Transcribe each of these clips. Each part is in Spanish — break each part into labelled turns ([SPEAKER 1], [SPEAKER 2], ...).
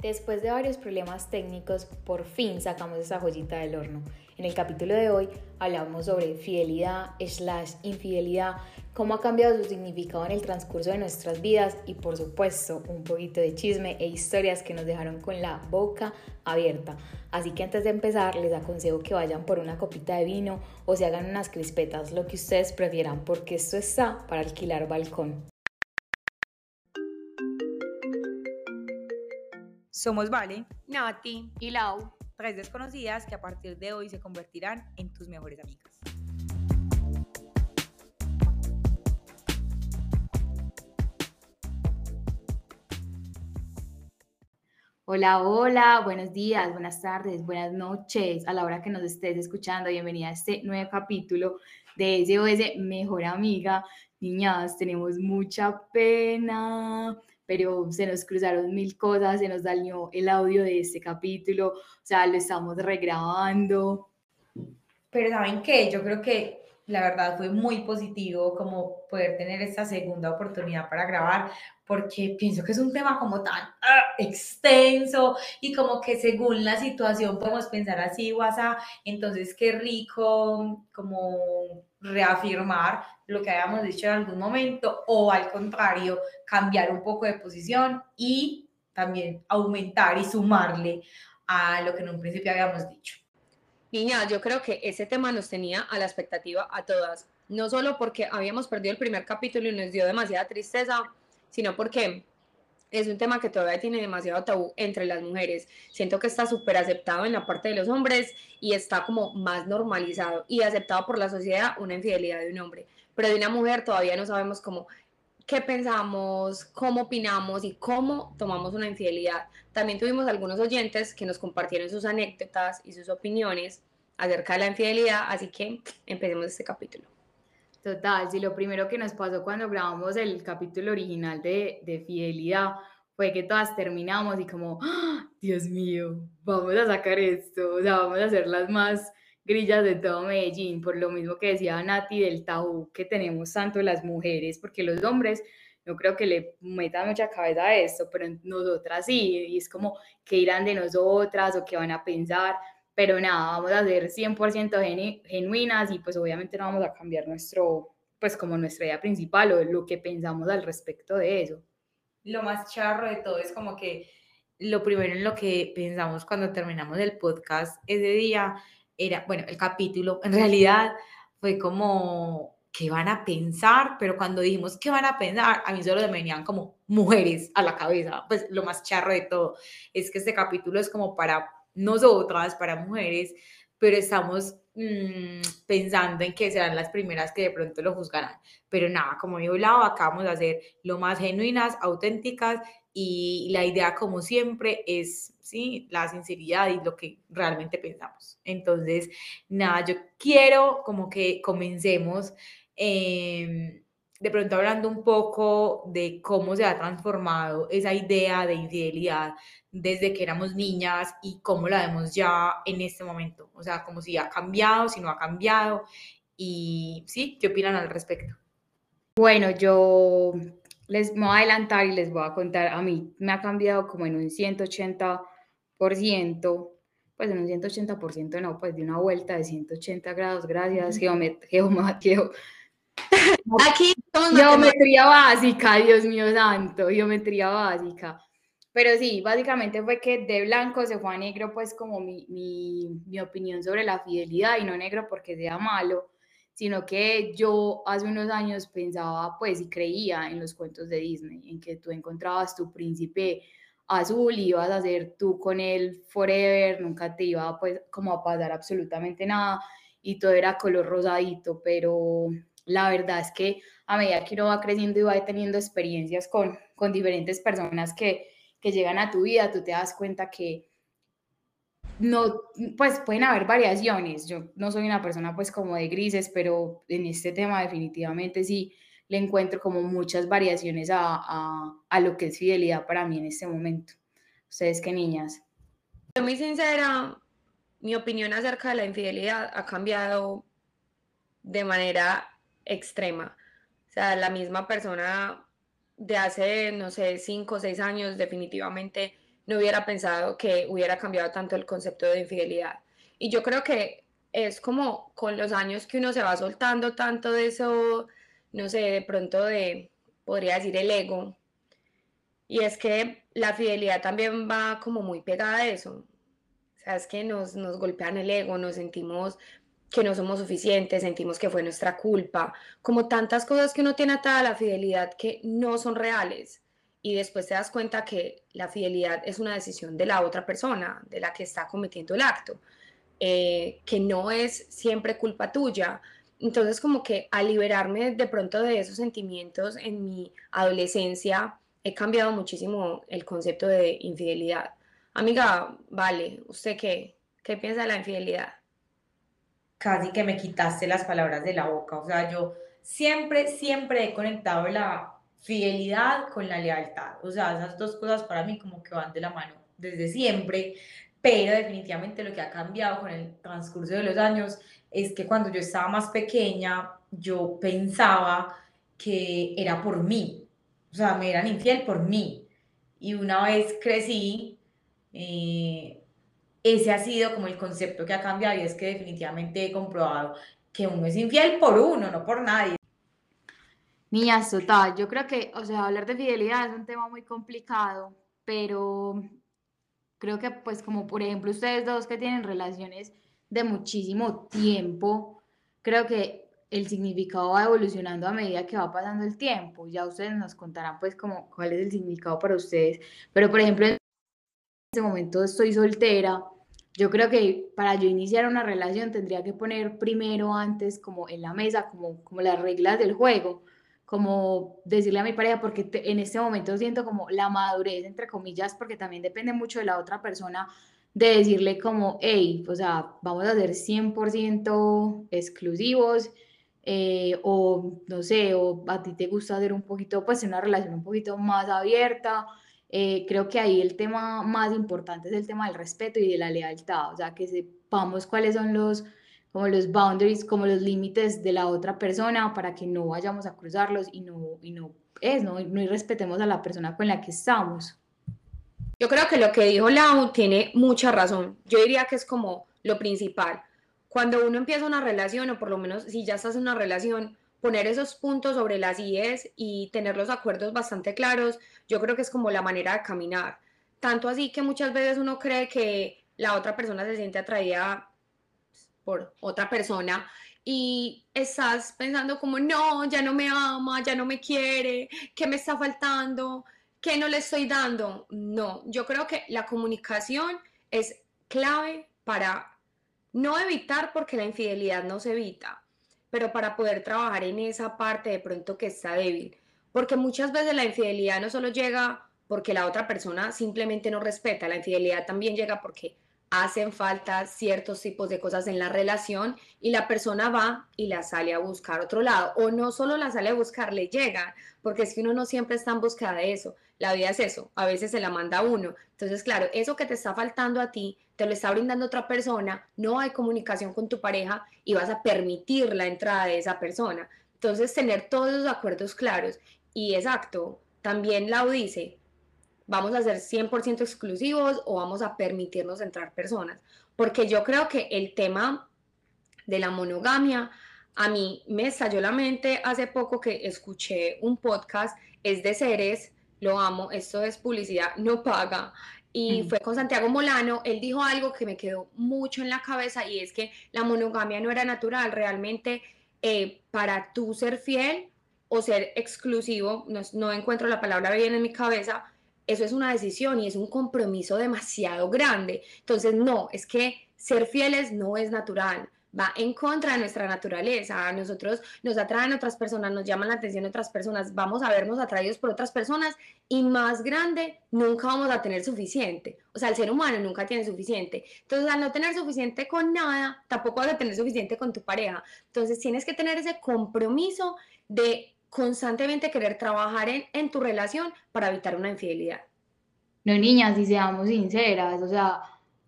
[SPEAKER 1] Después de varios problemas técnicos, por fin sacamos esa joyita del horno. En el capítulo de hoy hablamos sobre fidelidad slash infidelidad, cómo ha cambiado su significado en el transcurso de nuestras vidas y por supuesto un poquito de chisme e historias que nos dejaron con la boca abierta. Así que antes de empezar les aconsejo que vayan por una copita de vino o se hagan unas crispetas, lo que ustedes prefieran, porque esto está para alquilar balcón.
[SPEAKER 2] Somos Vale,
[SPEAKER 1] Nati y Lau.
[SPEAKER 2] tres desconocidas que a partir de hoy se convertirán en tus mejores amigas.
[SPEAKER 1] Hola, hola, buenos días, buenas tardes, buenas noches, a la hora que nos estés escuchando, bienvenida a este nuevo capítulo de SOS Mejor Amiga. Niñas, tenemos mucha pena, pero se nos cruzaron mil cosas, se nos dañó el audio de este capítulo, o sea, lo estamos regrabando.
[SPEAKER 3] Pero ¿saben qué? Yo creo que la verdad fue muy positivo como poder tener esta segunda oportunidad para grabar, porque pienso que es un tema como tan ah, extenso y como que según la situación podemos pensar así, WhatsApp, entonces qué rico como reafirmar lo que habíamos dicho en algún momento o al contrario, cambiar un poco de posición y también aumentar y sumarle a lo que en un principio habíamos dicho.
[SPEAKER 4] Niña, yo creo que ese tema nos tenía a la expectativa a todas, no solo porque habíamos perdido el primer capítulo y nos dio demasiada tristeza, sino porque es un tema que todavía tiene demasiado tabú entre las mujeres. Siento que está súper aceptado en la parte de los hombres y está como más normalizado y aceptado por la sociedad una infidelidad de un hombre. Pero de una mujer todavía no sabemos cómo qué pensamos, cómo opinamos y cómo tomamos una infidelidad. También tuvimos algunos oyentes que nos compartieron sus anécdotas y sus opiniones acerca de la infidelidad, así que empecemos este capítulo.
[SPEAKER 1] Total, si lo primero que nos pasó cuando grabamos el capítulo original de, de fidelidad fue que todas terminamos y como, ¡Ah! Dios mío, vamos a sacar esto, o sea, vamos a hacer las más grillas de todo Medellín, por lo mismo que decía Nati del tabú que tenemos tanto las mujeres, porque los hombres no creo que le metan mucha cabeza a esto, pero nosotras sí, y es como que irán de nosotras o qué van a pensar, pero nada, vamos a ser 100% genuinas y pues obviamente no vamos a cambiar nuestro, pues como nuestra idea principal o lo que pensamos al respecto de eso.
[SPEAKER 3] Lo más charro de todo es como que lo primero en lo que pensamos cuando terminamos el podcast ese día era, bueno, el capítulo en realidad fue como, ¿qué van a pensar? Pero cuando dijimos, ¿qué van a pensar? A mí solo me venían como mujeres a la cabeza. Pues lo más charro de todo es que este capítulo es como para nosotras, para mujeres, pero estamos mmm, pensando en que serán las primeras que de pronto lo juzgarán. Pero nada, como dijo Lau, acá vamos a ser lo más genuinas, auténticas y la idea, como siempre, es ¿sí? la sinceridad y lo que realmente pensamos. Entonces, nada, yo quiero como que comencemos. Eh, de pronto hablando un poco de cómo se ha transformado esa idea de infidelidad desde que éramos niñas y cómo la vemos ya en este momento. O sea, como si ha cambiado, si no ha cambiado. Y sí, ¿qué opinan al respecto?
[SPEAKER 1] Bueno, yo les voy a adelantar y les voy a contar, a mí me ha cambiado como en un 180%, pues en un 180% no, pues de una vuelta de 180 grados, gracias, geometría,
[SPEAKER 4] Aquí
[SPEAKER 1] geometría básica, Dios mío santo, geometría básica. Pero sí, básicamente fue que de blanco se fue a negro, pues como mi, mi, mi opinión sobre la fidelidad, y no negro porque sea malo, sino que yo hace unos años pensaba, pues, y creía en los cuentos de Disney, en que tú encontrabas tu príncipe azul y ibas a ser tú con él forever, nunca te iba pues como a pasar absolutamente nada y todo era color rosadito, pero la verdad es que a medida que uno va creciendo y va teniendo experiencias con, con diferentes personas que, que llegan a tu vida, tú te das cuenta que no, pues pueden haber variaciones. Yo no soy una persona pues como de grises, pero en este tema definitivamente sí le encuentro como muchas variaciones a, a, lo que es fidelidad para mí en este momento. ¿Ustedes qué niñas?
[SPEAKER 4] Yo muy sincera, mi opinión acerca de la infidelidad ha cambiado de manera extrema. O sea, la misma persona de hace, no sé, cinco o seis años definitivamente no hubiera pensado que hubiera cambiado tanto el concepto de infidelidad. Y yo creo que es como con los años que uno se va soltando tanto de eso, no sé, de pronto de, podría decir, el ego. Y es que la fidelidad también va como muy pegada a eso. O sea, es que nos, nos golpean el ego, nos sentimos que no somos suficientes, sentimos que fue nuestra culpa, como tantas cosas que uno tiene atada a la fidelidad que no son reales. Y después te das cuenta que la fidelidad es una decisión de la otra persona, de la que está cometiendo el acto. Eh, que no es siempre culpa tuya. Entonces, como que al liberarme de pronto de esos sentimientos en mi adolescencia, he cambiado muchísimo el concepto de infidelidad. Amiga, vale, ¿usted qué? ¿Qué piensa de la infidelidad?
[SPEAKER 3] Casi que me quitaste las palabras de la boca. O sea, yo siempre, siempre he conectado la fidelidad con la lealtad. O sea, esas dos cosas para mí como que van de la mano desde siempre pero definitivamente lo que ha cambiado con el transcurso de los años es que cuando yo estaba más pequeña, yo pensaba que era por mí, o sea, me eran infiel por mí. Y una vez crecí, eh, ese ha sido como el concepto que ha cambiado y es que definitivamente he comprobado que uno es infiel por uno, no por nadie.
[SPEAKER 1] Niñas, total, yo creo que, o sea, hablar de fidelidad es un tema muy complicado, pero Creo que pues como por ejemplo ustedes dos que tienen relaciones de muchísimo tiempo, creo que el significado va evolucionando a medida que va pasando el tiempo. Ya ustedes nos contarán pues como cuál es el significado para ustedes. Pero por ejemplo, en este momento estoy soltera. Yo creo que para yo iniciar una relación tendría que poner primero antes como en la mesa como, como las reglas del juego como decirle a mi pareja, porque en este momento siento como la madurez, entre comillas, porque también depende mucho de la otra persona, de decirle como, hey, o sea, vamos a ser 100% exclusivos, eh, o no sé, o a ti te gusta hacer un poquito, pues una relación un poquito más abierta. Eh, creo que ahí el tema más importante es el tema del respeto y de la lealtad, o sea, que sepamos cuáles son los como los boundaries, como los límites de la otra persona para que no vayamos a cruzarlos y no, y no es, no, no irrespetemos a la persona con la que estamos.
[SPEAKER 4] Yo creo que lo que dijo Lau tiene mucha razón. Yo diría que es como lo principal. Cuando uno empieza una relación, o por lo menos si ya estás en una relación, poner esos puntos sobre las IES y tener los acuerdos bastante claros, yo creo que es como la manera de caminar. Tanto así que muchas veces uno cree que la otra persona se siente atraída por otra persona y estás pensando como, no, ya no me ama, ya no me quiere, ¿qué me está faltando? ¿Qué no le estoy dando? No, yo creo que la comunicación es clave para no evitar porque la infidelidad no se evita, pero para poder trabajar en esa parte de pronto que está débil. Porque muchas veces la infidelidad no solo llega porque la otra persona simplemente no respeta, la infidelidad también llega porque hacen falta ciertos tipos de cosas en la relación y la persona va y la sale a buscar otro lado. O no solo la sale a buscar, le llega, porque es que uno no siempre está en busca de eso. La vida es eso, a veces se la manda uno. Entonces, claro, eso que te está faltando a ti, te lo está brindando otra persona, no hay comunicación con tu pareja y vas a permitir la entrada de esa persona. Entonces, tener todos los acuerdos claros. Y exacto, también Lau dice, vamos a ser 100% exclusivos o vamos a permitirnos entrar personas. Porque yo creo que el tema de la monogamia a mí me estalló la mente hace poco que escuché un podcast, es de seres, lo amo, esto es publicidad, no paga. Y fue con Santiago Molano, él dijo algo que me quedó mucho en la cabeza y es que la monogamia no era natural, realmente eh, para tú ser fiel o ser exclusivo, no, no encuentro la palabra bien en mi cabeza, eso es una decisión y es un compromiso demasiado grande. Entonces, no, es que ser fieles no es natural, va en contra de nuestra naturaleza. A nosotros nos atraen otras personas, nos llaman la atención otras personas, vamos a vernos atraídos por otras personas y más grande, nunca vamos a tener suficiente. O sea, el ser humano nunca tiene suficiente. Entonces, al no tener suficiente con nada, tampoco vas a tener suficiente con tu pareja. Entonces, tienes que tener ese compromiso de constantemente querer trabajar en, tu relación para evitar una infidelidad.
[SPEAKER 1] No, niñas, si seamos sinceras, o sea,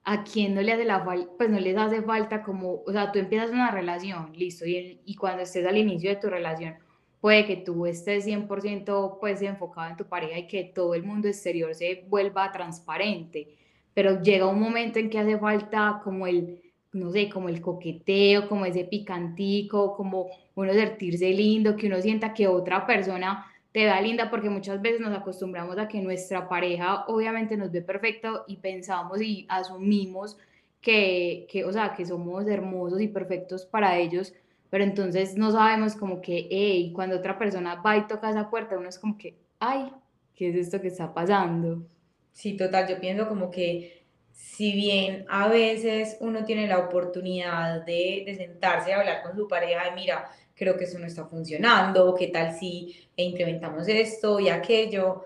[SPEAKER 1] a quién no le hace la falta, pues no les hace falta como, o sea, tú empiezas una relación, listo, y, y cuando estés al inicio de tu relación, puede que tú estés 100% pues enfocado en tu pareja y que todo el mundo exterior se vuelva transparente, pero llega un momento en que hace falta como el, no sé, como el coqueteo, como ese picantico, como uno sentirse lindo, que uno sienta que otra persona te da linda, porque muchas veces nos acostumbramos a que nuestra pareja obviamente nos ve perfecto y pensamos y asumimos que, que, o sea, que somos hermosos y perfectos para ellos, pero entonces no sabemos como que, hey, cuando otra persona va y toca esa puerta, uno es como que, ay, ¿qué es esto que está pasando?
[SPEAKER 3] Sí, total, yo pienso como que si bien a veces uno tiene la oportunidad de, de sentarse y hablar con su pareja, de mira, creo que eso no está funcionando, qué tal si implementamos esto y aquello,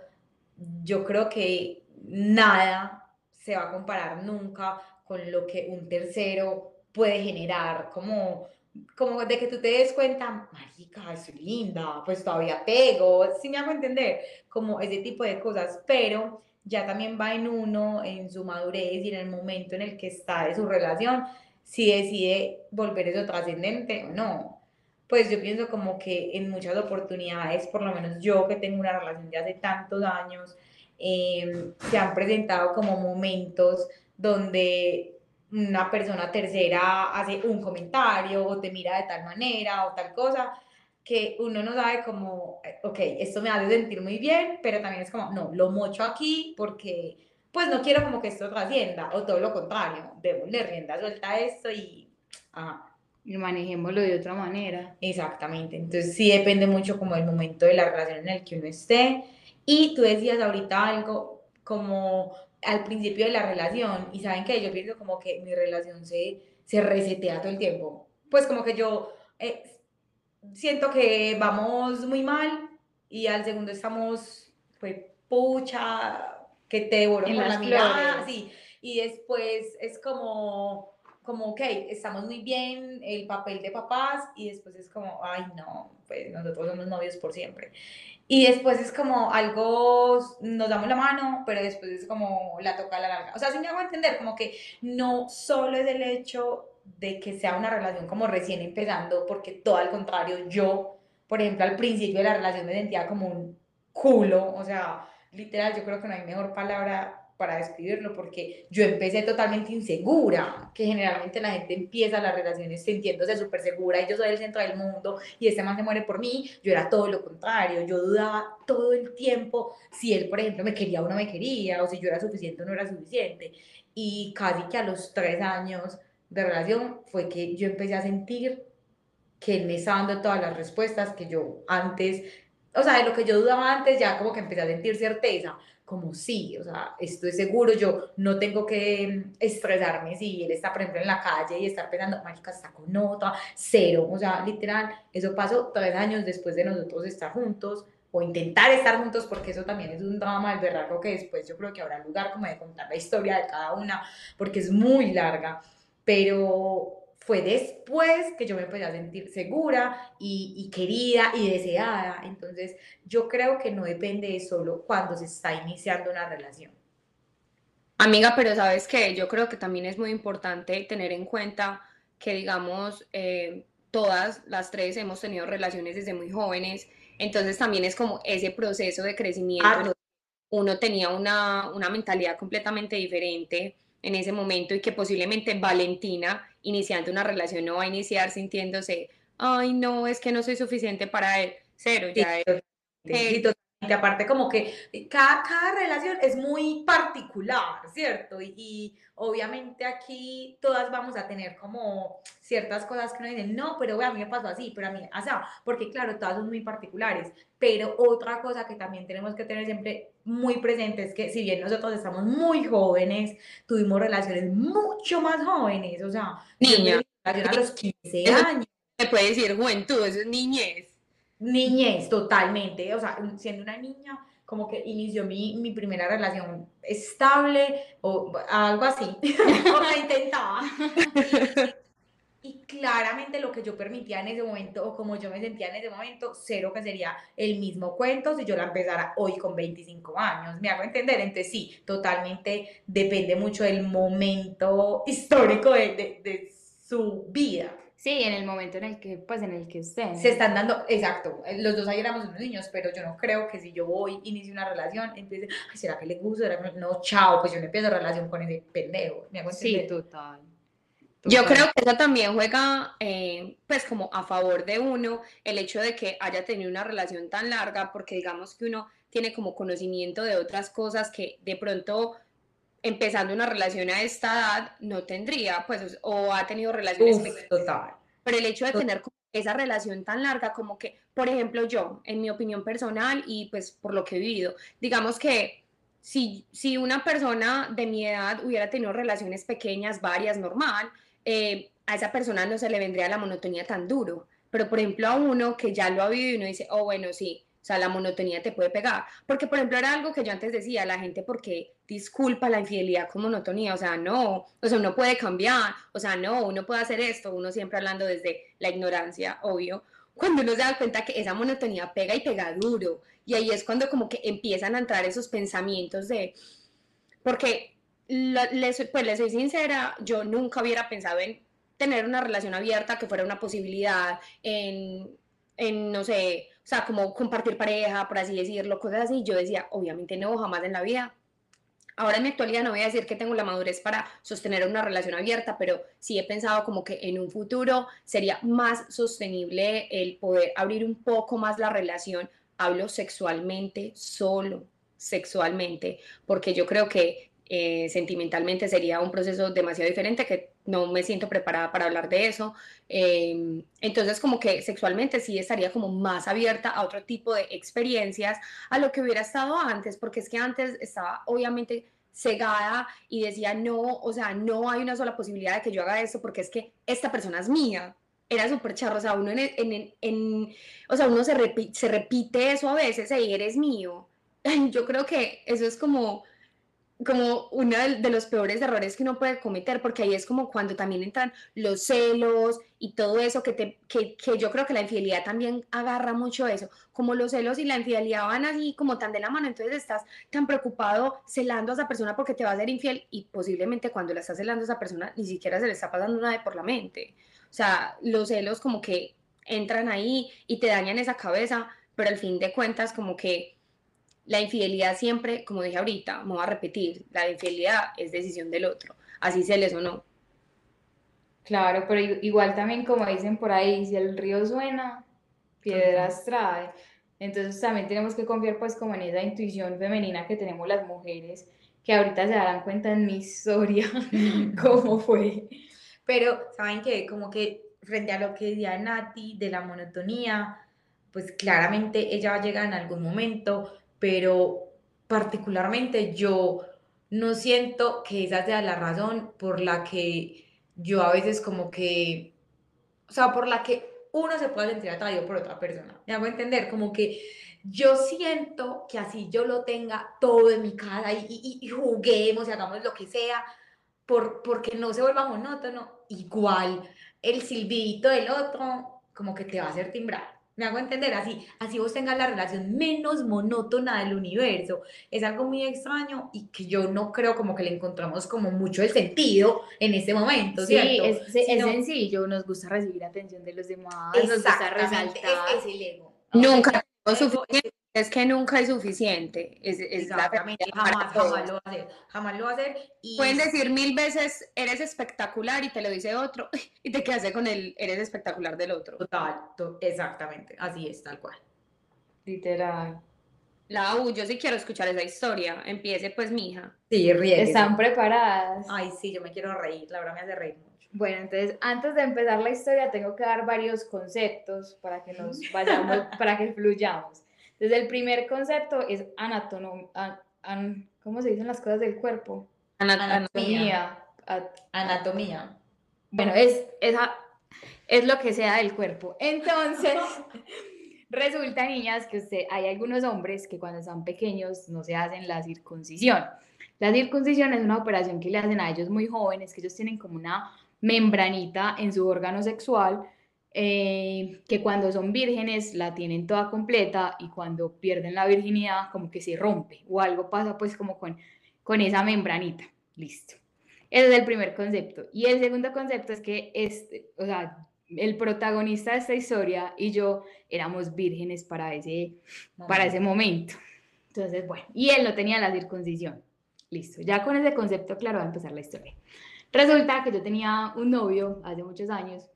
[SPEAKER 3] yo creo que nada se va a comparar nunca con lo que un tercero puede generar, como, como de que tú te des cuenta, marica, es linda, pues todavía pego, si me hago entender, como ese tipo de cosas, pero ya también va en uno, en su madurez y en el momento en el que está de su relación, si decide volver eso trascendente o no. Pues yo pienso como que en muchas oportunidades, por lo menos yo que tengo una relación de hace tantos años, eh, se han presentado como momentos donde una persona tercera hace un comentario o te mira de tal manera o tal cosa, que uno no sabe como, ok, esto me hace sentir muy bien, pero también es como, no, lo mocho aquí porque pues no quiero como que esto trascienda, o todo lo contrario, démosle rienda suelta a esto y,
[SPEAKER 1] y manejémoslo de otra manera.
[SPEAKER 3] Exactamente, entonces sí depende mucho como del momento de la relación en el que uno esté. Y tú decías ahorita algo como al principio de la relación y saben que yo pienso como que mi relación se, se resetea todo el tiempo. Pues como que yo eh, siento que vamos muy mal y al segundo estamos, pues, pucha, que te devoro con la mirada, sí. Y después es como, como, ok, estamos muy bien, el papel de papás, y después es como, ay, no, pues nosotros somos novios por siempre. Y después es como algo, nos damos la mano, pero después es como la toca a la larga. O sea, si me hago entender, como que no solo es el hecho de que sea una relación como recién empezando, porque todo al contrario, yo, por ejemplo, al principio de la relación me sentía como un culo, o sea, literal, yo creo que no hay mejor palabra para describirlo, porque yo empecé totalmente insegura, que generalmente la gente empieza las relaciones sintiéndose súper segura y yo soy el centro del mundo y este man se muere por mí, yo era todo lo contrario, yo dudaba todo el tiempo si él, por ejemplo, me quería o no me quería, o si yo era suficiente o no era suficiente, y casi que a los tres años de relación fue que yo empecé a sentir que él me estaba dando todas las respuestas que yo antes, o sea, de lo que yo dudaba antes, ya como que empecé a sentir certeza, como sí, o sea, esto es seguro, yo no tengo que estresarme si él está, por ejemplo, en la calle y estar pensando, mágica está con otra, cero, o sea, literal, eso pasó tres años después de nosotros estar juntos o intentar estar juntos, porque eso también es un drama del verano que después yo creo que habrá lugar como de contar la historia de cada una, porque es muy larga, pero fue después que yo me empecé a sentir segura y, querida y deseada. Entonces, yo creo que no depende de solo cuando se está iniciando una relación.
[SPEAKER 4] Amiga, pero sabes que yo creo que también es muy importante tener en cuenta que, digamos, eh, todas las tres hemos tenido relaciones desde muy jóvenes, entonces también es como ese proceso de crecimiento. Ah. Uno tenía una, una mentalidad completamente diferente en ese momento y que posiblemente Valentina, iniciando una relación, no va a iniciar sintiéndose, ay, no, es que no soy suficiente para él. Cero, ya es.
[SPEAKER 3] Aparte como que cada, cada, relación es muy particular, ¿cierto? Y, obviamente aquí todas vamos a tener como ciertas cosas que nos dicen, no, pero a mí me pasó así, pero a mí, o sea, porque claro, todas son muy particulares, pero otra cosa que también tenemos que tener siempre muy presente es que si bien nosotros estamos muy jóvenes, tuvimos relaciones mucho más jóvenes, o sea,
[SPEAKER 4] niña,
[SPEAKER 3] a los 15 años.
[SPEAKER 4] Se puede decir juventud, eso es niñez.
[SPEAKER 3] Niñez, totalmente. O sea, siendo una niña, como que inició mi, mi primera relación estable o algo así. o intentaba. Y, claramente lo que yo permitía en ese momento, o como yo me sentía en ese momento, cero que sería el mismo cuento si yo la empezara hoy con 25 años. ¿Me hago entender? Entonces sí, totalmente depende mucho del momento histórico de, de su vida.
[SPEAKER 1] Sí, en el momento en el que, pues, en el que estén.
[SPEAKER 3] se están dando, exacto, eh, los dos ahí éramos unos niños, pero yo no creo que si yo voy, inicio una relación, empiece, ay, ¿será que le gusta? ¿Será que no? No, chao, pues yo no empiezo relación con ese pendejo, ¿me hago
[SPEAKER 1] Sí, total.
[SPEAKER 4] Yo creo que eso también juega, eh, pues como a favor de uno, el hecho de que haya tenido una relación tan larga, porque digamos que uno tiene como conocimiento de otras cosas que de pronto empezando una relación a esta edad no tendría, pues, o ha tenido relaciones
[SPEAKER 3] Uf, total.
[SPEAKER 4] pero el hecho de
[SPEAKER 3] Tot-
[SPEAKER 4] tener esa relación tan larga, como que, por ejemplo, yo, en mi opinión personal y pues por lo que he vivido, digamos que si, si una persona de mi edad hubiera tenido relaciones pequeñas, varias, normal, eh, a esa persona no se le vendría la monotonía tan duro. Pero, por ejemplo, a uno que ya lo ha vivido y uno dice, oh, bueno, sí, o sea, la monotonía te puede pegar. Porque, por ejemplo, era algo que yo antes decía, la gente porque disculpa la infidelidad con monotonía, o sea, no, o sea, uno puede cambiar, o sea, no, uno puede hacer esto, uno siempre hablando desde la ignorancia, obvio. Cuando uno se da cuenta que esa monotonía pega y pega duro, y ahí es cuando como que empiezan a entrar esos pensamientos de, porque, les, pues les soy sincera, yo nunca hubiera pensado en tener una relación abierta que fuera una posibilidad, en, en, no sé, o sea, como compartir pareja, por así decirlo, cosas así. Yo decía, obviamente no, jamás en la vida. Ahora en mi actualidad no voy a decir que tengo la madurez para sostener una relación abierta, pero sí he pensado como que en un futuro sería más sostenible el poder abrir un poco más la relación. Hablo sexualmente, solo sexualmente, porque yo creo que eh, sentimentalmente sería un proceso demasiado diferente que no me siento preparada para hablar de eso. Eh, entonces como que sexualmente sí estaría como más abierta a otro tipo de experiencias a lo que hubiera estado antes, porque es que antes estaba obviamente cegada y decía, no, o sea, no hay una sola posibilidad de que yo haga esto porque es que esta persona es mía. Era súper charro, o sea, uno en, en, en, o sea, uno se, repi se repite eso a veces, hey, eres mío. Yo creo que eso es como, como uno de, de, los peores errores que uno puede cometer, porque ahí es como cuando también entran los celos y todo eso, que, te, que, que, yo creo que la infidelidad también agarra mucho eso, como los celos y la infidelidad van así como tan de la mano, entonces estás tan preocupado celando a esa persona porque te va a ser infiel y posiblemente cuando la estás celando a esa persona ni siquiera se le está pasando nada por la mente. O sea, los celos como que entran ahí y te dañan esa cabeza, pero al fin de cuentas como que la infidelidad siempre, como dije ahorita, me voy a repetir, la infidelidad es decisión del otro, así se les o no.
[SPEAKER 1] Claro, pero igual también como dicen por ahí, si el río suena, piedras trae. Entonces también tenemos que confiar pues como en esa intuición femenina que tenemos las mujeres, que ahorita se darán cuenta en mi historia cómo fue.
[SPEAKER 3] Pero, ¿saben qué? Como que frente a lo que decía Nati de la monotonía, pues claramente ella va a llegar en algún momento, pero particularmente yo no siento que esa sea la razón por la que yo a veces como que, o sea, por la que uno se puede sentir atraído por otra persona. Me hago entender, como que yo siento que así yo lo tenga todo en mi casa y, juguemos y hagamos lo que sea, por, porque no se vuelva monótono, igual el silbidito del otro como que te va a hacer timbrar. Me hago entender, así, así vos tengas la relación menos monótona del universo. Es algo muy extraño y que yo no creo como que le encontramos como mucho el sentido en este momento,
[SPEAKER 1] sí,
[SPEAKER 3] ¿cierto?
[SPEAKER 1] Es, es
[SPEAKER 3] Sino,
[SPEAKER 1] sencillo, nos gusta recibir atención de los demás, nos gusta resaltar.
[SPEAKER 3] Es, es el ego.
[SPEAKER 4] Nunca suficiente, es que nunca es suficiente. Es, es la
[SPEAKER 3] Exactamente,
[SPEAKER 4] para
[SPEAKER 3] jamás, jamás lo va a hacer, jamás lo va a hacer. Y
[SPEAKER 4] Pueden decir mil veces, eres espectacular y te lo dice otro y te quedas con el, eres espectacular del otro.
[SPEAKER 3] Total, to- exactamente, así es, tal cual.
[SPEAKER 1] Literal.
[SPEAKER 4] La U, yo sí quiero escuchar esa historia. Empiece pues, mija.
[SPEAKER 3] Sí, ríe.
[SPEAKER 1] ¿Están preparadas?
[SPEAKER 3] Ay, sí, yo me quiero reír, la verdad me hace reír mucho.
[SPEAKER 1] Bueno, entonces antes de empezar la historia tengo que dar varios conceptos para que nos vayamos, para que fluyamos. Entonces el primer concepto es anatomía, ¿cómo se dicen las cosas del cuerpo?
[SPEAKER 3] Anatomía.
[SPEAKER 1] At-
[SPEAKER 3] Anatomía.
[SPEAKER 1] bueno, es, esa, es lo que sea del cuerpo. Entonces, resulta, niñas, que usted, hay algunos hombres que cuando están pequeños no se hacen la circuncisión. La circuncisión es una operación que le hacen a ellos muy jóvenes, que ellos tienen como una membranita en su órgano sexual, eh, que cuando son vírgenes la tienen toda completa y cuando pierden la virginidad como que se rompe o algo pasa pues como con, con esa membranita. Listo. Ese es el primer concepto. Y el segundo concepto es que, este, o sea, el protagonista de esta historia y yo éramos vírgenes para ese, para ese momento. Entonces, bueno, y él no tenía la circuncisión. Listo, ya con ese concepto claro va a empezar la historia. Resulta que yo tenía un novio hace muchos años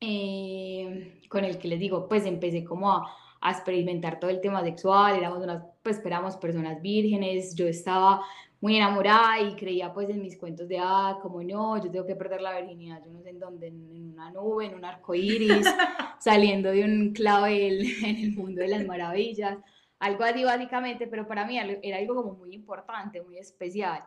[SPEAKER 1] eh, con el que les digo, pues empecé como a, a, experimentar todo el tema sexual, éramos unas, pues personas vírgenes, yo estaba muy enamorada y creía pues en mis cuentos de, ah, como no, yo tengo que perder la virginidad, yo no sé en dónde, en, una nube, en un arco iris, saliendo de un clavel en el mundo de las maravillas, algo así básicamente, pero para mí era algo como muy importante, muy especial.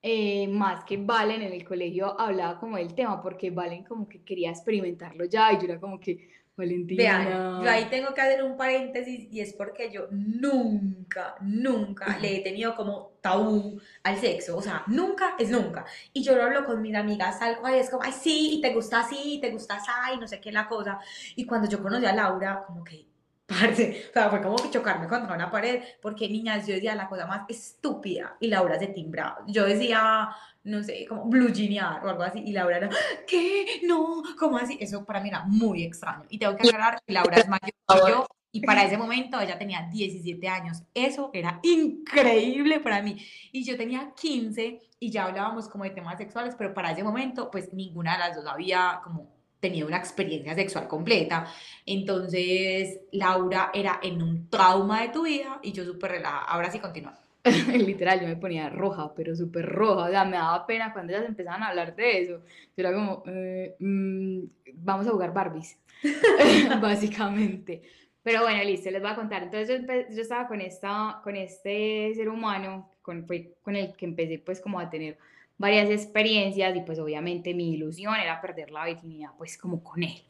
[SPEAKER 1] Eh, más que Valen en el colegio hablaba como del tema, porque Valen como que quería experimentarlo ya y yo era como que, Valentina.
[SPEAKER 3] Vean, yo ahí tengo que hacer un paréntesis y es porque yo nunca, nunca le he tenido como tabú al sexo, o sea, nunca es nunca. Y yo lo hablo con mis amigas tal cual, es como, ay, sí, y te gusta así, y te gusta así, no sé qué la cosa. Y cuando yo conocí a Laura, como que Parce, o sea, fue como chocarme contra una pared, porque niñas, yo decía la cosa más estúpida y Laura se timbraba. Yo decía, no sé, como blue jeanear o algo así, y Laura era, ¿qué? No, ¿cómo así? Eso para mí era muy extraño. Y tengo que aclarar que Laura es mayor que yo, y para ese momento ella tenía 17 años. Eso era increíble para mí. Y yo tenía 15 y ya hablábamos como de temas sexuales, pero para ese momento, pues ninguna de las dos había como tenido una experiencia sexual completa. Entonces, Laura era en un trauma de tu vida y yo súper relajada. Ahora sí continúa.
[SPEAKER 1] Literal, yo me ponía roja, pero súper roja. O sea, me daba pena cuando ellas empezaban a hablar de eso. Yo era como, eh, mm, vamos a jugar Barbies, básicamente. Pero bueno, listo, les voy a contar. Entonces yo, yo, estaba con, esta, con este ser humano, con, fue con el que empecé pues como a tener varias experiencias y pues obviamente mi ilusión era perder la virginidad pues como con él.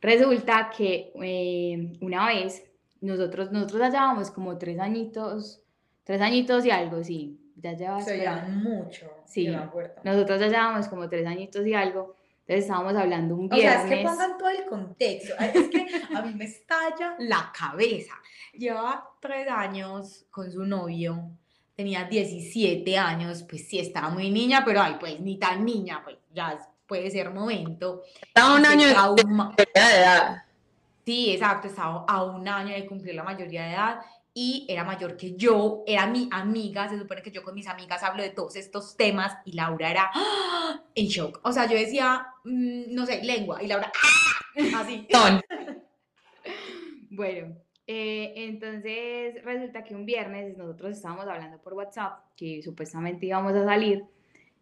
[SPEAKER 1] Resulta que eh, una vez nosotros, nosotros ya llevábamos como tres añitos, tres añitos y algo, sí, ya llevaba...
[SPEAKER 3] Se mucho,
[SPEAKER 1] sí, nosotros ya llevábamos como tres añitos y algo, entonces estábamos hablando un viernes.
[SPEAKER 3] O sea, es que pongan todo el contexto, es que a mí me estalla la cabeza. Lleva tres años con su novio, tenía 17 años, pues sí estaba muy niña, pero ay, pues ni tan niña, pues ya puede ser momento.
[SPEAKER 4] Estaba un año de edad.
[SPEAKER 3] Sí, exacto, estaba a un año de cumplir la mayoría de edad y era mayor que yo, era mi amiga, se supone que yo con mis amigas hablo de todos estos temas y Laura era ¡ah! en shock. O sea, yo decía, mm, no sé, lengua y Laura, ¡ah! así.
[SPEAKER 1] bueno, eh, entonces resulta que un viernes nosotros estábamos hablando por WhatsApp que supuestamente íbamos a salir.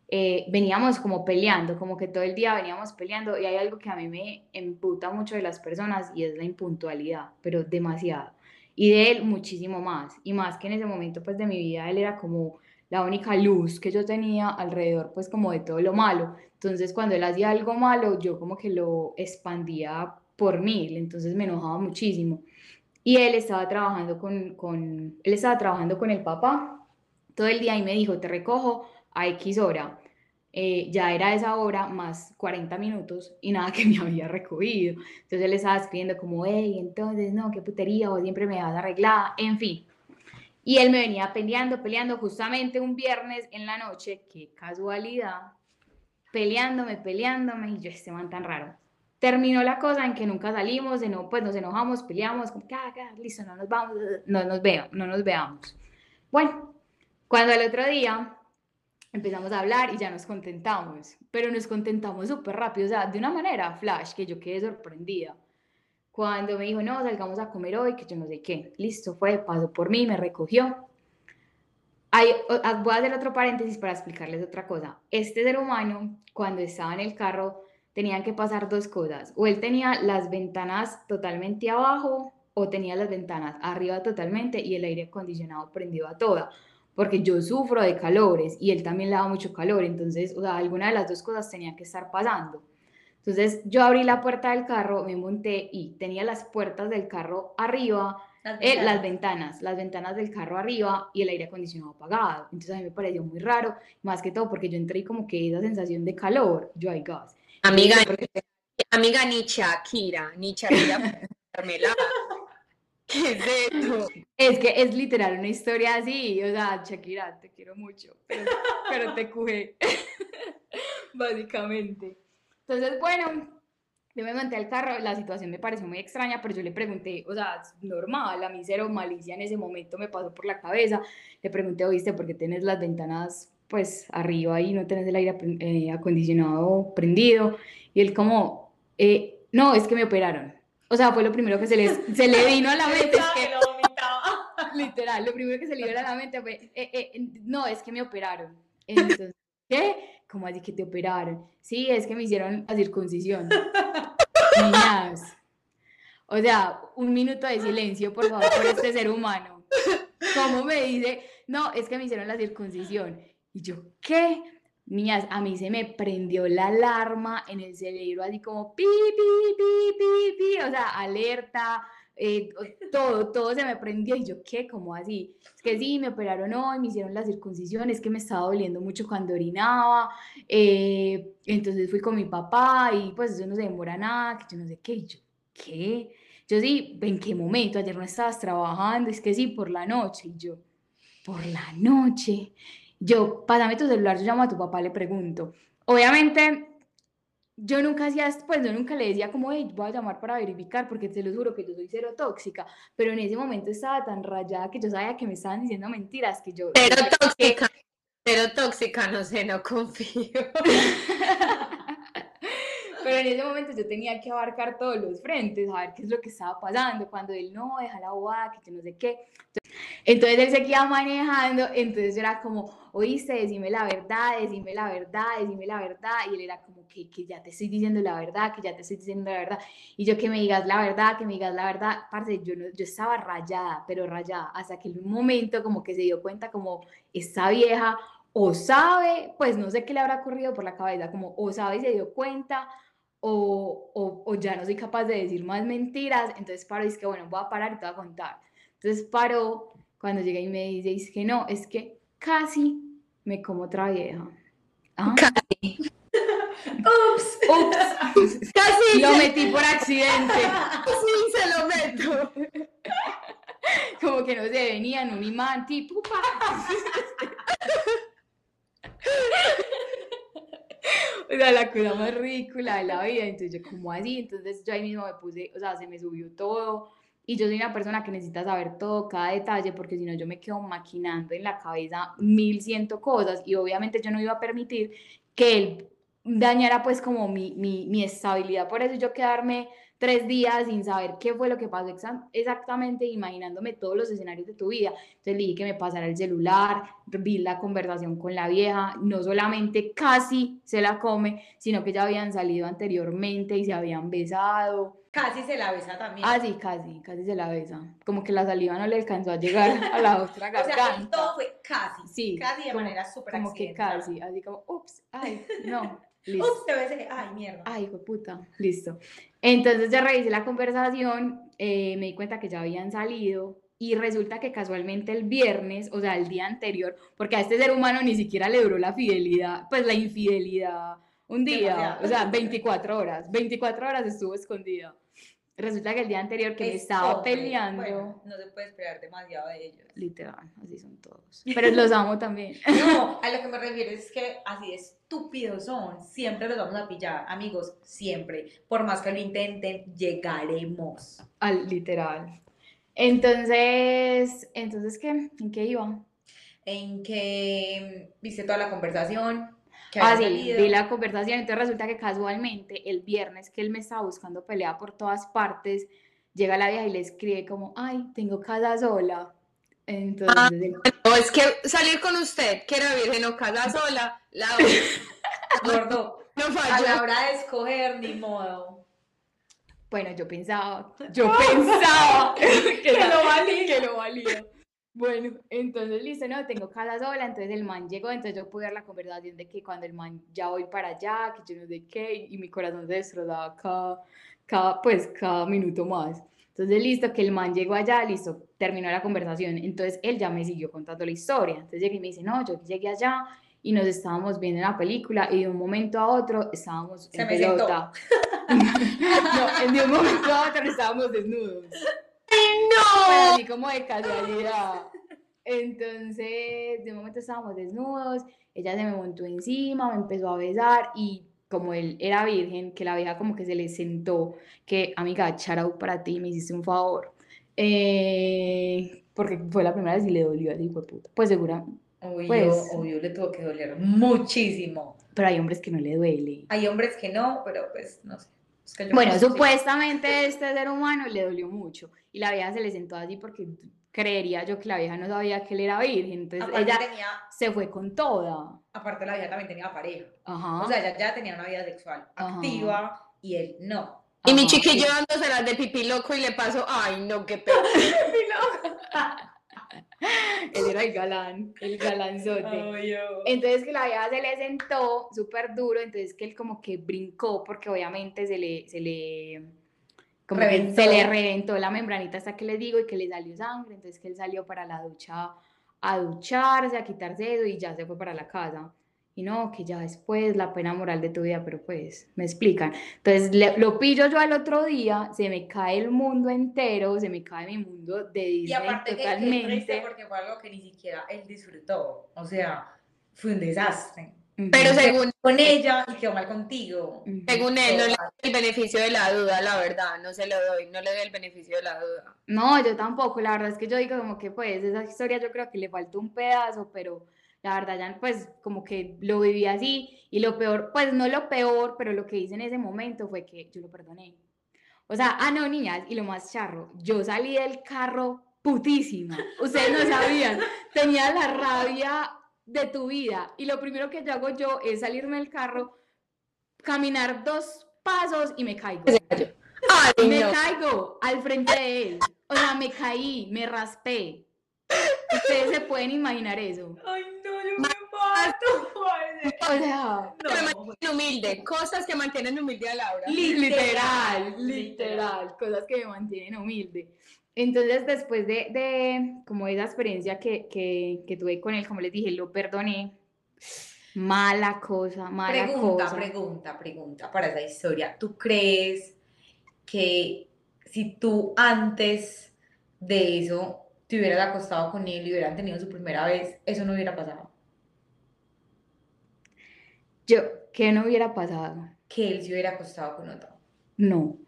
[SPEAKER 1] Eh, veníamos como peleando, como que todo el día veníamos peleando y hay algo que a mí me emputa mucho de las personas y es la impuntualidad, pero demasiado. Y de él muchísimo más. Y más que en ese momento pues de mi vida él era como la única luz que yo tenía alrededor pues como de todo lo malo. Entonces cuando él hacía algo malo yo como que lo expandía por mil, entonces me enojaba muchísimo y él estaba trabajando con, con, él estaba trabajando con el papá todo el día y me dijo, te recojo a X hora. Eh, ya era esa hora más 40 minutos y nada que me había recogido. Entonces él estaba escribiendo como, hey, entonces, no, qué putería, o siempre me vas arreglada, en fin. Y él me venía peleando, peleando justamente un viernes en la noche, qué casualidad, peleándome, peleándome, y yo, este man tan raro terminó la cosa en que nunca salimos, de no, pues nos enojamos, peleamos, como que, ah, listo, no nos vamos, no nos, veo, no nos veamos. Bueno, cuando el otro día empezamos a hablar y ya nos contentamos, pero nos contentamos súper rápido, o sea, de una manera flash, que yo quedé sorprendida. Cuando me dijo, no, salgamos a comer hoy, que yo no sé qué, listo, fue, pasó por mí, me recogió. Hay, voy a hacer otro paréntesis para explicarles otra cosa. Este ser humano, cuando estaba en el carro, tenían que pasar dos cosas. O él tenía las ventanas totalmente abajo o tenía las ventanas arriba totalmente y el aire acondicionado prendido a toda. Porque yo sufro de calores y él también le da mucho calor. Entonces, o sea, alguna de las dos cosas tenía que estar pasando. Entonces, yo abrí la puerta del carro, me monté y tenía las puertas del carro arriba, las eh, ventanas. las ventanas, las ventanas del carro arriba y el aire acondicionado apagado. Entonces a mí me pareció muy raro, más que todo porque yo entré como que esa sensación de calor, yo hay gas.
[SPEAKER 4] Amiga, amiga ni Shakira, ni Shakira
[SPEAKER 1] ¿Qué es esto? Es que es literal una historia así, o sea, Shakira, te quiero mucho, pero, te cuje, básicamente. Entonces, bueno, Yo me monté al carro, la situación me pareció muy extraña, pero yo le pregunté, o sea, normal, a mí cero malicia en ese momento me pasó por la cabeza. Le pregunté, oíste, ¿por qué tienes las ventanas pues arriba y no tenés el aire eh, acondicionado prendido? Y él como, eh, no, es que me operaron. O sea, fue lo primero que se, les, se le vino a la mente. Es que, literal, lo primero que se le vino a la mente fue, eh, no, es que me operaron. Entonces, ¿qué? ¿Cómo así que te operaron? Sí, es que me hicieron la circuncisión. Niñas. O sea, un minuto de silencio, por favor, por este ser humano. ¿Cómo me dice? No, es que me hicieron la circuncisión. Y yo, ¿qué? Niñas, a mí se me prendió la alarma en el cerebro, así como pi, pi, pi, pi, pi, o sea, alerta, eh, todo, todo se me prendió y yo, ¿qué? ¿Cómo así? Es que sí, me operaron hoy, me hicieron la circuncisión, es que me estaba doliendo mucho cuando orinaba, eh, entonces fui con mi papá y pues eso no se demora nada, que yo no sé qué, y yo, ¿qué? Yo sí, ¿en qué momento? Ayer no estabas trabajando, es que sí, por la noche, y yo, por la noche. Yo, pásame tu celular, yo llamo a tu papá, le pregunto. Obviamente, yo nunca hacía, pues yo nunca le decía como, hey, voy a llamar para verificar, porque te lo juro que yo soy cero tóxica, pero en ese momento estaba tan rayada que yo sabía que me estaban diciendo mentiras, que yo...
[SPEAKER 4] Pero tóxica, pero tóxica, no sé, no confío.
[SPEAKER 1] pero en ese momento yo tenía que abarcar todos los frentes, a ver qué es lo que estaba pasando, cuando él no, deja la bobada, que yo no sé qué. Entonces él seguía manejando, entonces yo era como, oíste, decime la verdad, decime la verdad, decime la verdad, y él era como que, que ya te estoy diciendo la verdad, que ya te estoy diciendo la verdad, y yo que me digas la verdad, que me digas la verdad, parce, yo, no, yo estaba rayada, pero rayada, hasta que en un momento como que se dio cuenta como esta vieja o sabe, pues no sé qué le habrá ocurrido por la cabeza, como o sabe y se dio cuenta, o, o, ya no soy capaz de decir más mentiras, entonces paro y es que bueno, voy a parar y te voy a contar. Entonces paro cuando llega y me dice, es que no, es que casi me como otra vieja.
[SPEAKER 4] ¿Ah? Casi.
[SPEAKER 3] Ups.
[SPEAKER 1] Ups. Casi. Lo metí por accidente.
[SPEAKER 4] Sí, se lo meto.
[SPEAKER 1] Como que no se venía en un imán, tipo. o sea, la cosa más ridícula de la vida. Entonces yo, como así? Entonces yo ahí mismo me puse, o sea, se me subió todo y yo soy una persona que necesita saber todo, cada detalle, porque si no yo me quedo maquinando en la cabeza mil ciento cosas y obviamente yo no iba a permitir que él dañara pues como mi, mi, mi estabilidad. Por eso yo quedarme tres días sin saber qué fue lo que pasó exactamente, imaginándome todos los escenarios de tu vida. Entonces le dije que me pasara el celular, vi la conversación con la vieja, no solamente casi se la come, sino que ya habían salido anteriormente y se habían besado.
[SPEAKER 3] Casi se la besa también.
[SPEAKER 1] Ah, sí, casi, casi se la besa. Como que la saliva no le alcanzó a llegar a la otra garganta.
[SPEAKER 3] o sea, todo fue casi. Sí. Casi de manera súper
[SPEAKER 1] Como que casi, así como, ups, ay, no.
[SPEAKER 3] Listo. Ups, te besé, ay, mierda.
[SPEAKER 1] Ay, hijo puta, listo. Entonces ya revisé la conversación, eh, me di cuenta que ya habían salido y resulta que casualmente el viernes, o sea, el día anterior, porque a este ser humano ni siquiera le duró la fidelidad, pues la infidelidad un día, o sea, 24 horas, 24 horas estuvo escondida. Resulta que el día anterior que me estaba peleando.
[SPEAKER 3] Bueno, no se puede esperar demasiado de ellos.
[SPEAKER 1] Literal, así son todos. Pero los amo también.
[SPEAKER 3] No, a lo que me refiero es que así de estúpidos son. Siempre los vamos a pillar, amigos, siempre. Por más que lo intenten, llegaremos.
[SPEAKER 1] Al literal. Entonces, ¿entonces qué? ¿En qué iba?
[SPEAKER 3] En que viste toda la conversación,
[SPEAKER 1] Ah, sí, vi la conversación, entonces resulta que casualmente el viernes que él me estaba buscando pelea por todas partes, llega la vieja y le escribe como, ay, tengo casa sola. Entonces, ah,
[SPEAKER 4] no, es que salir con usted, que era virgen o casa sola, la
[SPEAKER 3] gordo, no. A la hora de escoger, ni modo.
[SPEAKER 1] Bueno, yo pensaba, yo pensaba
[SPEAKER 3] que, lo valía.
[SPEAKER 1] Que lo valía. Bueno, entonces listo, no, tengo casa sola, entonces el man llegó, entonces yo pude dar la conversación de que cuando el man ya voy para allá, que yo no sé qué, y mi corazón se destrozaba cada, cada, pues, cada minuto más. Entonces listo, que el man llegó allá, listo, terminó la conversación, entonces él ya me siguió contando la historia, entonces llegué y me dice, no, yo llegué allá y nos estábamos viendo en la película y de un momento a otro estábamos en pelota. no, de un momento a otro estábamos desnudos.
[SPEAKER 4] ¡No!
[SPEAKER 1] así como de casualidad. Entonces, de momento estábamos desnudos, ella se me montó encima, me empezó a besar y como él era virgen, que la vieja como que se le sentó, que amiga, charau para ti, me hiciste un favor. Eh, porque fue la primera vez y le dolió así, fue puta. Pues segura,
[SPEAKER 3] Obvio,
[SPEAKER 1] Pues-
[SPEAKER 3] obvio, le tuvo que doler muchísimo.
[SPEAKER 1] pero hay hombres que no le duele.
[SPEAKER 3] Hay hombres que no, pero pues no sé. Es que yo
[SPEAKER 1] Bueno, supuestamente este ser humano le dolió mucho y la vieja se le sentó así porque creería yo que la vieja no sabía que él era virgen, entonces
[SPEAKER 3] Aparte,
[SPEAKER 1] ella
[SPEAKER 3] tenía,
[SPEAKER 1] se fue con toda.
[SPEAKER 3] aparte la vida también tenía pareja.
[SPEAKER 1] Ajá.
[SPEAKER 3] O sea, ella ya tenía una vida sexual
[SPEAKER 1] Ajá.
[SPEAKER 3] activa y él no.
[SPEAKER 4] Y mi
[SPEAKER 1] Ajá.
[SPEAKER 4] chiquillo dándose las de pipí loco y le pasó, ay, no, qué pena.
[SPEAKER 1] Él era el galán, el galanzote. Entonces que la vieja se le sentó súper duro, entonces que él como que brincó porque obviamente se le, se le, como que
[SPEAKER 3] Reventó.
[SPEAKER 1] se le reventó la membranita hasta que le digo y que le salió sangre, entonces que él salió para la ducha a ducharse, a quitarse eso y ya se fue para la casa. Y no, que ya después la pena moral de tu vida, pero pues me explican. Entonces le- lo pillo yo al otro día, se me cae el mundo entero, se me cae mi mundo de
[SPEAKER 3] Y
[SPEAKER 1] Disney
[SPEAKER 3] aparte que, que
[SPEAKER 1] totalmente.
[SPEAKER 3] triste porque fue algo que ni siquiera él disfrutó. O sea, fue un desastre.
[SPEAKER 1] Ujú,
[SPEAKER 4] Pero según,
[SPEAKER 3] Con ella y quedó mal contigo.
[SPEAKER 4] según él, no le doy el beneficio de la duda, la verdad, no se lo doy, no le doy el beneficio de la duda.
[SPEAKER 1] No, yo tampoco, la verdad es que yo digo como que pues esa historia yo creo que le faltó un pedazo, pero la verdad ya pues como que lo viví así y lo peor, pues no lo peor, pero lo que hice en ese momento fue que yo lo perdoné. O sea, ah no niñas, y lo más charro, yo salí del carro putísima, ustedes no sabían, tenía la rabia de tu vida y lo primero que yo hago yo es salirme del carro, caminar dos pasos y me caigo.
[SPEAKER 4] Ay,
[SPEAKER 1] Me
[SPEAKER 4] no.
[SPEAKER 1] caigo al frente de él. O sea, me caí, me raspé. Ustedes se pueden imaginar eso.
[SPEAKER 3] Ay, no, yo me mato.
[SPEAKER 1] O sea,
[SPEAKER 4] Que me mantienen humilde, cosas que mantienen humilde a Laura.
[SPEAKER 1] literal, literal, cosas que me mantienen humilde. Entonces, después de, de como esa experiencia que, que, que tuve con él, como les dije, lo perdoné. Mala cosa, mala
[SPEAKER 3] Pregunta,
[SPEAKER 1] cosa.
[SPEAKER 3] pregunta, pregunta para esa historia. ¿Tú crees que si tú antes de eso te hubieras acostado con él y hubieran tenido su primera vez, eso no hubiera pasado?
[SPEAKER 1] Yo, ¿qué no hubiera pasado?
[SPEAKER 3] Que él se hubiera acostado con otro.
[SPEAKER 1] No,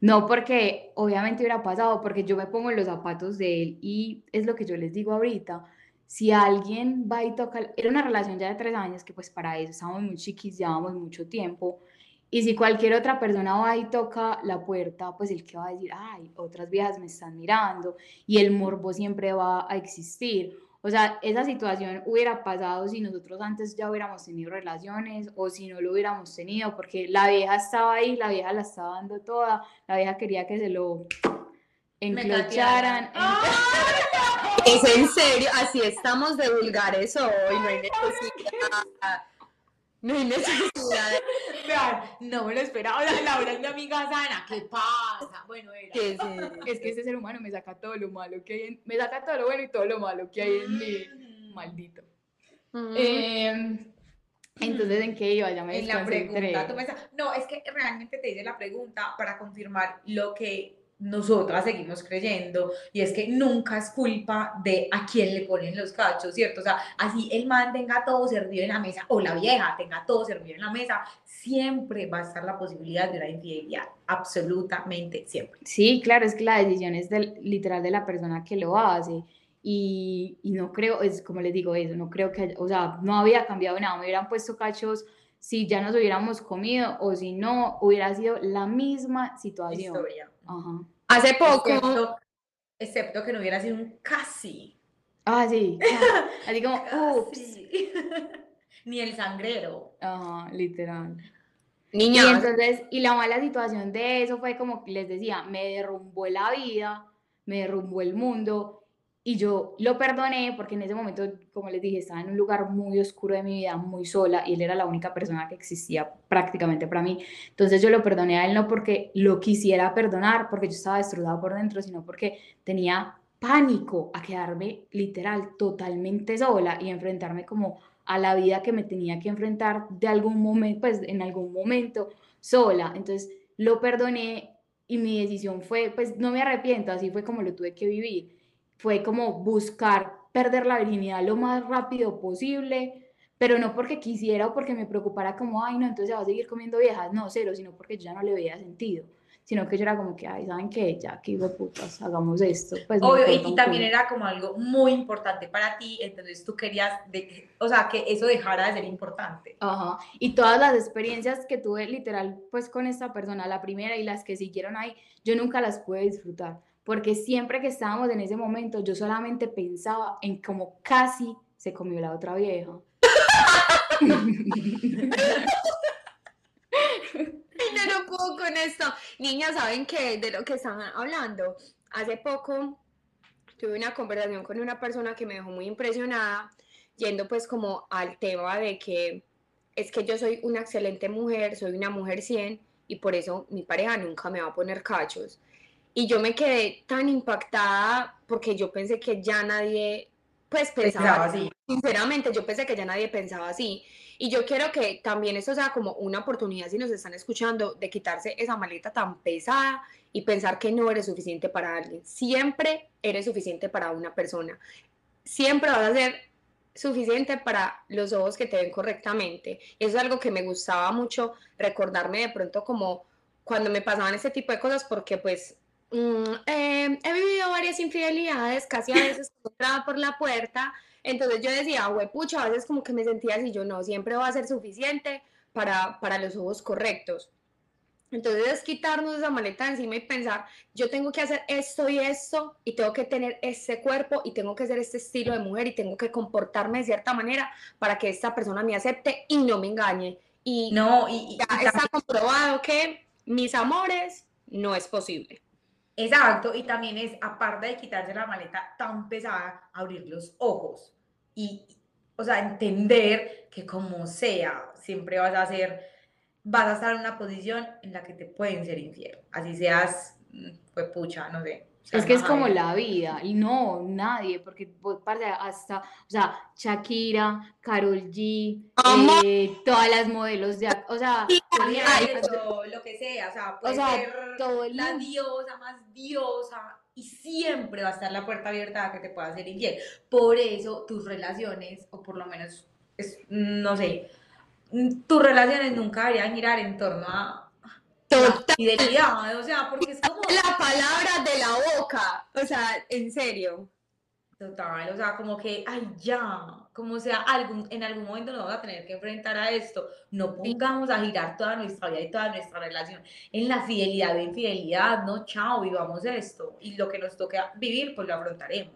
[SPEAKER 1] no porque obviamente hubiera pasado, porque yo me pongo en los zapatos de él y es lo que yo les digo ahorita, si alguien va y toca, era una relación ya de tres años que pues para eso estábamos muy chiquis, llevábamos mucho tiempo y si cualquier otra persona va y toca la puerta, pues el que va a decir, ay, otras viejas me están mirando y el morbo siempre va a existir. O sea, esa situación hubiera pasado si nosotros antes ya hubiéramos tenido relaciones o si no lo hubiéramos tenido, porque la vieja estaba ahí, la vieja la estaba dando toda, la vieja quería que se lo enclocharan.
[SPEAKER 4] Es en serio, así estamos de vulgares hoy, no hay necesidad. No hay necesidad de
[SPEAKER 3] Vean, no me lo esperaba. Sea, Laura es mi amiga sana. ¿Qué pasa? Bueno, era.
[SPEAKER 4] que se-
[SPEAKER 1] Es que este ser humano me saca todo lo malo que hay en, me saca todo lo bueno y todo lo malo que hay en mí,
[SPEAKER 3] Mm.
[SPEAKER 1] maldito.
[SPEAKER 4] Mm.
[SPEAKER 1] Em, entonces, ¿en qué iba? Ya me
[SPEAKER 3] En la pregunta, tú me no, es que realmente te hice la pregunta para confirmar lo que nosotras seguimos creyendo y es que nunca es culpa de a quién le ponen los cachos, ¿cierto? O sea, así el man tenga todo servido en la mesa o la vieja tenga todo servido en la mesa, siempre va a estar la posibilidad de una infidelidad, absolutamente siempre.
[SPEAKER 1] Sí, claro, es que la decisión es del, literal de la persona que lo hace. Y, y no creo, es como les digo eso, no creo que, o sea, no había cambiado nada, me hubieran puesto cachos si ya nos hubiéramos comido o si no, hubiera sido la misma situación.
[SPEAKER 3] Historia.
[SPEAKER 1] Ajá.
[SPEAKER 4] Hace poco,
[SPEAKER 3] Excepto, excepto que no hubiera sido un casi.
[SPEAKER 1] Ah, sí. ah, Así como, ups.
[SPEAKER 3] Ni el sangrero.
[SPEAKER 1] Ajá, literal. Y
[SPEAKER 4] niña,
[SPEAKER 1] entonces, y la mala situación de eso fue como que les decía, me derrumbó la vida, me derrumbó el mundo, y yo lo perdoné porque en ese momento, como les dije, estaba en un lugar muy oscuro de mi vida, muy sola, y él era la única persona que existía prácticamente para mí. Entonces yo lo perdoné a él no porque lo quisiera perdonar, porque yo estaba destrozada por dentro, sino porque tenía pánico a quedarme literal totalmente sola y enfrentarme como a la vida que me tenía que enfrentar de algún momento, pues en algún momento sola. Entonces lo perdoné y mi decisión fue, pues no me arrepiento, así fue como lo tuve que vivir. Fue como buscar perder la virginidad lo más rápido posible, pero no porque quisiera o porque me preocupara como, ay, no, entonces va a seguir comiendo viejas, no, cero, sino porque yo ya no le veía sentido sino que yo era como que, ay, ¿saben qué? Ya, que hijo putas, hagamos esto. Pues
[SPEAKER 3] Obvio, y, también era como algo muy importante para ti, entonces tú querías, de, o sea, que eso dejara de ser importante.
[SPEAKER 1] Ajá, y todas las experiencias que tuve literal, pues con esta persona, la primera y las que siguieron ahí, yo nunca las pude disfrutar, porque siempre que estábamos en ese momento, yo solamente pensaba en cómo casi se comió la otra vieja.
[SPEAKER 4] no, no puedo con esto. Niñas, ¿saben qué? De lo que están hablando. Hace poco tuve una conversación con una persona que me dejó muy impresionada, yendo pues como al tema de que es que yo soy una excelente mujer, soy una mujer 100 y por eso mi pareja nunca me va a poner cachos. Y yo me quedé tan impactada porque yo pensé que ya nadie, pues pensaba, así. Sinceramente, yo pensé que ya nadie pensaba así. Y yo quiero que también esto sea como una oportunidad, si nos están escuchando, de quitarse esa maleta tan pesada y pensar que no eres suficiente para alguien. Siempre eres suficiente para una persona. Siempre vas a ser suficiente para los ojos que te ven correctamente. Eso es algo que me gustaba mucho recordarme de pronto como cuando me pasaban ese tipo de cosas porque pues mm, eh, he vivido varias infidelidades, casi a veces entraba por la puerta entonces yo decía, pucha, a veces como que me sentía así, yo no, siempre va a ser suficiente para, para los ojos correctos. Entonces es quitarnos esa maleta encima y pensar, yo tengo que hacer esto y esto, y tengo que tener ese cuerpo, y tengo que ser este estilo de mujer, y tengo que comportarme de cierta manera para que esta persona me acepte y no me engañe. Y no, y, ya está comprobado que mis amores no es posible.
[SPEAKER 3] Exacto, y también es, aparte de quitarse la maleta tan pesada, abrir los ojos y, o sea, entender que como sea, siempre vas a ser, vas a estar en una posición en la que te pueden ser infiel, así seas, pues pucha, no sé,
[SPEAKER 1] es que es como la vida, y no, nadie, porque parte hasta, o sea, Shakira, Carol G, eh, todas las modelos de, o sea,
[SPEAKER 3] lo que sea, o sea, puede ser la diosa más diosa, y siempre va a estar la puerta abierta a que te pueda ser infiel. Por eso tus relaciones, o por lo menos, es, no sé, tus relaciones nunca deberían girar en torno a
[SPEAKER 4] Total.
[SPEAKER 3] Fidelidad, o sea, porque es como...
[SPEAKER 4] La palabra de la boca, o sea, en serio.
[SPEAKER 3] Total, o sea, como que, ay, ya, como sea, algún, en algún momento nos vamos a tener que enfrentar a esto. No pongamos a girar toda nuestra vida y toda nuestra relación en la fidelidad o infidelidad, no, chao, vivamos esto. Y lo que nos toque vivir, pues lo afrontaremos.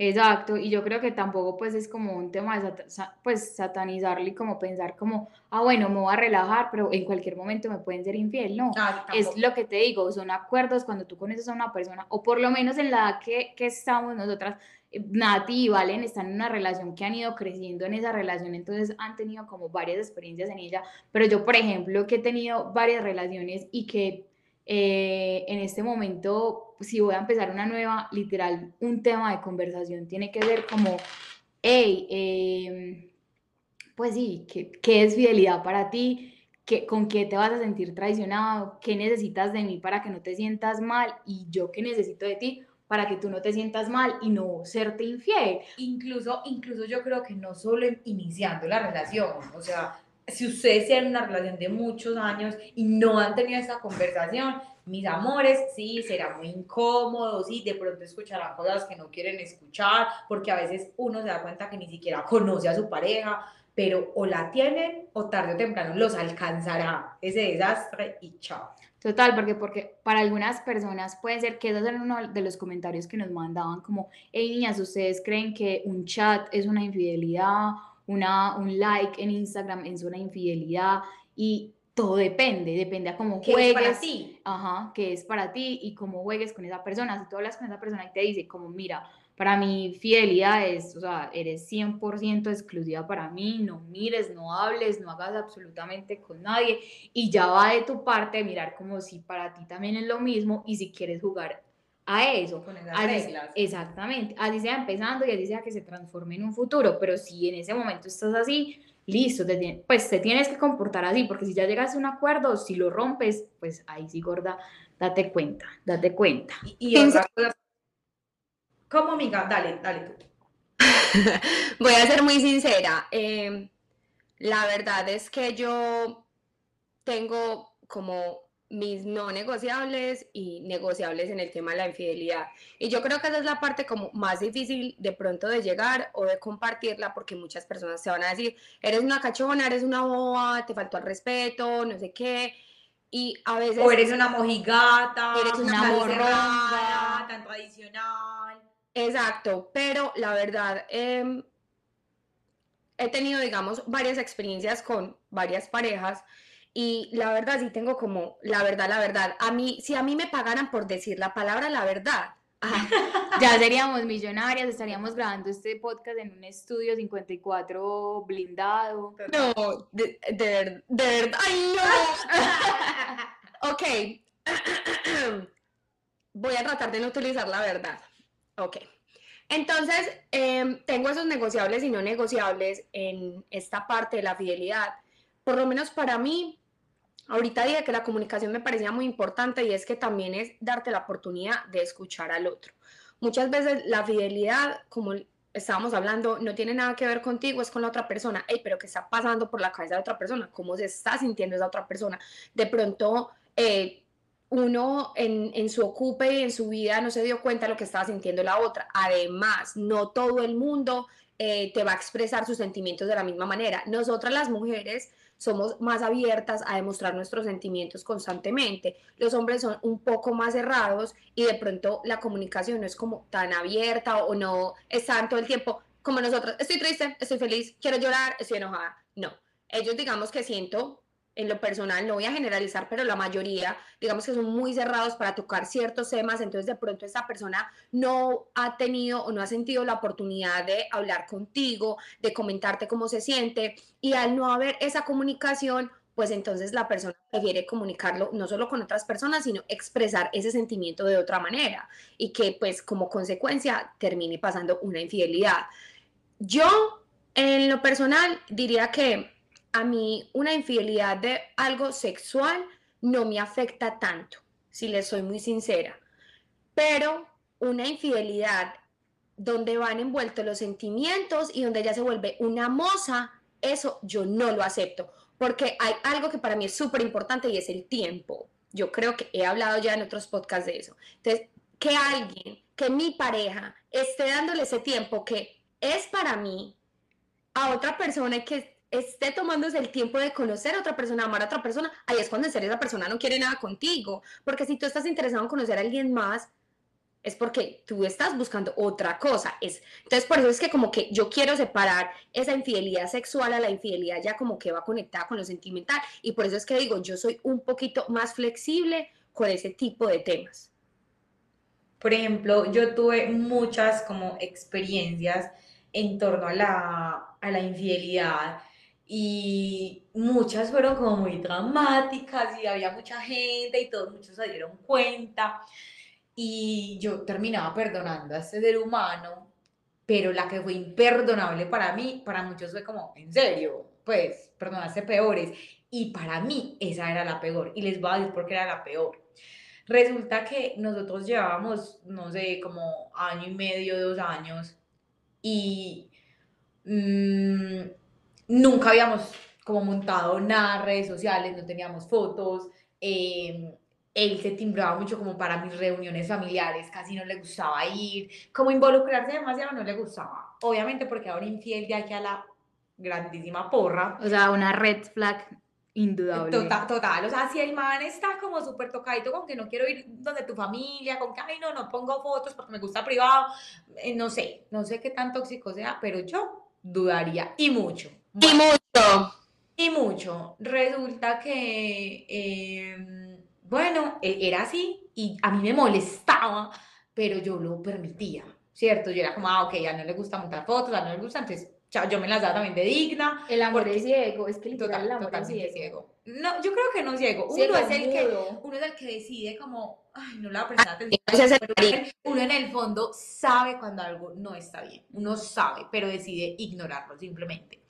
[SPEAKER 1] Exacto, y yo creo que tampoco pues es como un tema de pues satanizarle y como pensar como, ah bueno, me voy a relajar, pero en cualquier momento me pueden ser infiel, no, es lo que te digo, son acuerdos cuando tú conoces a una persona, o por lo menos en la que, que estamos nosotras, eh, Nati y Valen están en una relación que han ido creciendo en esa relación, entonces han tenido como varias experiencias en ella, pero yo por ejemplo que he tenido varias relaciones y que eh, en este momento, si voy a empezar una nueva, literal, un tema de conversación tiene que ser como, hey, em, pues sí, ¿qué, ¿qué, es fidelidad para ti? ¿Qué, ¿Con qué te vas a sentir traicionado? ¿Qué necesitas de mí para que no te sientas mal? Y yo qué necesito de ti para que tú no te sientas mal y no serte infiel.
[SPEAKER 3] Incluso, incluso yo creo que no solo iniciando la relación, o sea, si ustedes tienen una relación de muchos años y no han tenido esa conversación, mis amores, sí, será muy incómodo, sí, de pronto escucharán cosas que no quieren escuchar, porque a veces uno se da cuenta que ni siquiera conoce a su pareja, pero o la tienen o tarde o temprano los alcanzará ese desastre y chao.
[SPEAKER 1] Total, porque, porque para algunas personas puede ser que eso es uno de los comentarios que nos mandaban, como, hey niñas, ¿ustedes creen que un chat es una infidelidad? Una, un like en Instagram es una infidelidad y todo depende, depende a cómo juegues. Es para ti. Ajá, que es para ti y cómo juegues con esa persona. Si tú hablas con esa persona y te dice como, mira, para mí fidelidad es, o sea, eres 100% exclusiva para mí, no mires, no hables, no hagas absolutamente con nadie y ya va de tu parte mirar como si para ti también es lo mismo y si quieres jugar a eso. Con esas reglas. Exactamente, así sea empezando y así sea que se transforme en un futuro, pero si en ese momento estás así, listo, pues te tienes que comportar así, porque si ya llegas a un acuerdo, si lo rompes, pues ahí sí, gorda, date cuenta, date cuenta.
[SPEAKER 3] Y, otra cosa, ¿cómo amiga? Dale, dale tú.
[SPEAKER 4] Voy a ser muy sincera. Eh, La verdad es que yo tengo como mis no negociables y negociables en el tema de la infidelidad. Y yo creo que esa es la parte como más difícil de pronto de llegar o de compartirla porque muchas personas se van a decir, eres una cachona, eres una boba, te faltó el respeto, no sé qué. Y a veces...
[SPEAKER 3] O eres una mojigata,
[SPEAKER 4] Eres una
[SPEAKER 3] tan
[SPEAKER 1] morronga.
[SPEAKER 3] cerrada, tan tradicional.
[SPEAKER 4] Exacto, pero la verdad, em, he tenido, digamos, varias experiencias con varias parejas y la verdad sí tengo como, la verdad, la verdad, a mí, si a mí me pagaran por decir la palabra la verdad, ah,
[SPEAKER 1] Ya seríamos millonarias, estaríamos grabando este podcast en un estudio 54 blindado.
[SPEAKER 4] no, de, de, de verdad, ¡ay no! Ok, voy a tratar de no utilizar la verdad. Ok. Entonces, em, tengo esos negociables y no negociables en esta parte de la fidelidad. Por lo menos para mí, ahorita dije que la comunicación me parecía muy importante y es que también es darte la oportunidad de escuchar al otro. Muchas veces la fidelidad, como estábamos hablando, no tiene nada que ver contigo, es con la otra persona. Ey, pero ¿qué está pasando por la cabeza de otra persona? ¿Cómo se está sintiendo esa otra persona? De pronto, eh, uno en, en su ocupe y en su vida no se dio cuenta de lo que estaba sintiendo la otra. Además, no todo el mundo eh, te va a expresar sus sentimientos de la misma manera. Nosotras las mujeres somos más abiertas a demostrar nuestros sentimientos constantemente. Los hombres son un poco más cerrados y de pronto la comunicación no es como tan abierta o no están todo el tiempo como nosotros. Estoy triste, estoy feliz, quiero llorar, estoy enojada. No, ellos digamos que siento en lo personal, no voy a generalizar, pero la mayoría, digamos que son muy cerrados para tocar ciertos temas, entonces de pronto esta persona no ha tenido o no ha sentido la oportunidad de hablar contigo, de comentarte cómo se siente, y al no haber esa comunicación, pues entonces la persona prefiere comunicarlo no solo con otras personas, sino expresar ese sentimiento de otra manera, y que pues como consecuencia termine pasando una infidelidad. Yo, en lo personal, diría que a mí una infidelidad de algo sexual no me afecta tanto, si les soy muy sincera. Pero una infidelidad donde van envueltos los sentimientos y donde ella se vuelve una moza, eso yo no lo acepto, porque hay algo que para mí es súper importante y es el tiempo. Yo creo que he hablado ya en otros podcasts de eso. Entonces, que alguien, que mi pareja esté dándole ese tiempo que es para mí a otra persona y que esté tomándose el tiempo de conocer a otra persona, amar a otra persona, ahí es cuando en serio esa persona no quiere nada contigo. Porque si tú estás interesado en conocer a alguien más, es porque tú estás buscando otra cosa. Es, entonces, por eso es que como que yo quiero separar esa infidelidad sexual a la infidelidad ya como que va conectada con lo sentimental. Y por eso es que digo, yo soy un poquito más flexible con ese tipo de temas.
[SPEAKER 3] Por ejemplo, yo tuve muchas como experiencias en torno a la, a la infidelidad y muchas fueron como muy dramáticas y había mucha gente y todos muchos se dieron cuenta. Y yo terminaba perdonando a este ser humano, pero la que fue imperdonable para mí, para muchos fue como, en serio, pues perdonaste peores y para mí esa era la peor y les voy a decir por qué era la peor. Resulta que nosotros llevábamos, no sé, como año y medio, dos años y mm, nunca habíamos como montado nada en redes sociales, no teníamos fotos. eh, él se timbraba mucho como para mis reuniones familiares, casi no le gustaba ir, como involucrarse demasiado no le gustaba. Obviamente porque ahora infiel de aquí a la grandísima porra.
[SPEAKER 1] O sea, una red flag indudable.
[SPEAKER 3] Total, total, o sea, si el man está como súper tocadito con que no quiero ir donde tu familia, con que, ay, no, no pongo fotos porque me gusta privado, eh, no sé, no sé qué tan tóxico sea, pero yo dudaría, y mucho.
[SPEAKER 4] Y mucho.
[SPEAKER 3] Y mucho. Resulta que, eh, bueno, e- era así y a mí me molestaba, pero yo lo permitía, ¿cierto? Yo era como, ah, ok, ya no le gusta montar fotos, ya no le gusta, entonces chao, yo me las daba también de digna.
[SPEAKER 1] El amor
[SPEAKER 3] porque-
[SPEAKER 1] es ciego, es que literal
[SPEAKER 3] Total,
[SPEAKER 1] el amor es
[SPEAKER 3] totalmente
[SPEAKER 1] ciego.
[SPEAKER 3] ciego. No, yo creo que no ciego.
[SPEAKER 1] Ciego
[SPEAKER 3] Uno es el que, uno es el que decide como, ay, no le va a prestar atención. pero
[SPEAKER 4] marido.
[SPEAKER 3] uno en el fondo sabe cuando algo no está bien. Uno sabe, pero decide ignorarlo simplemente.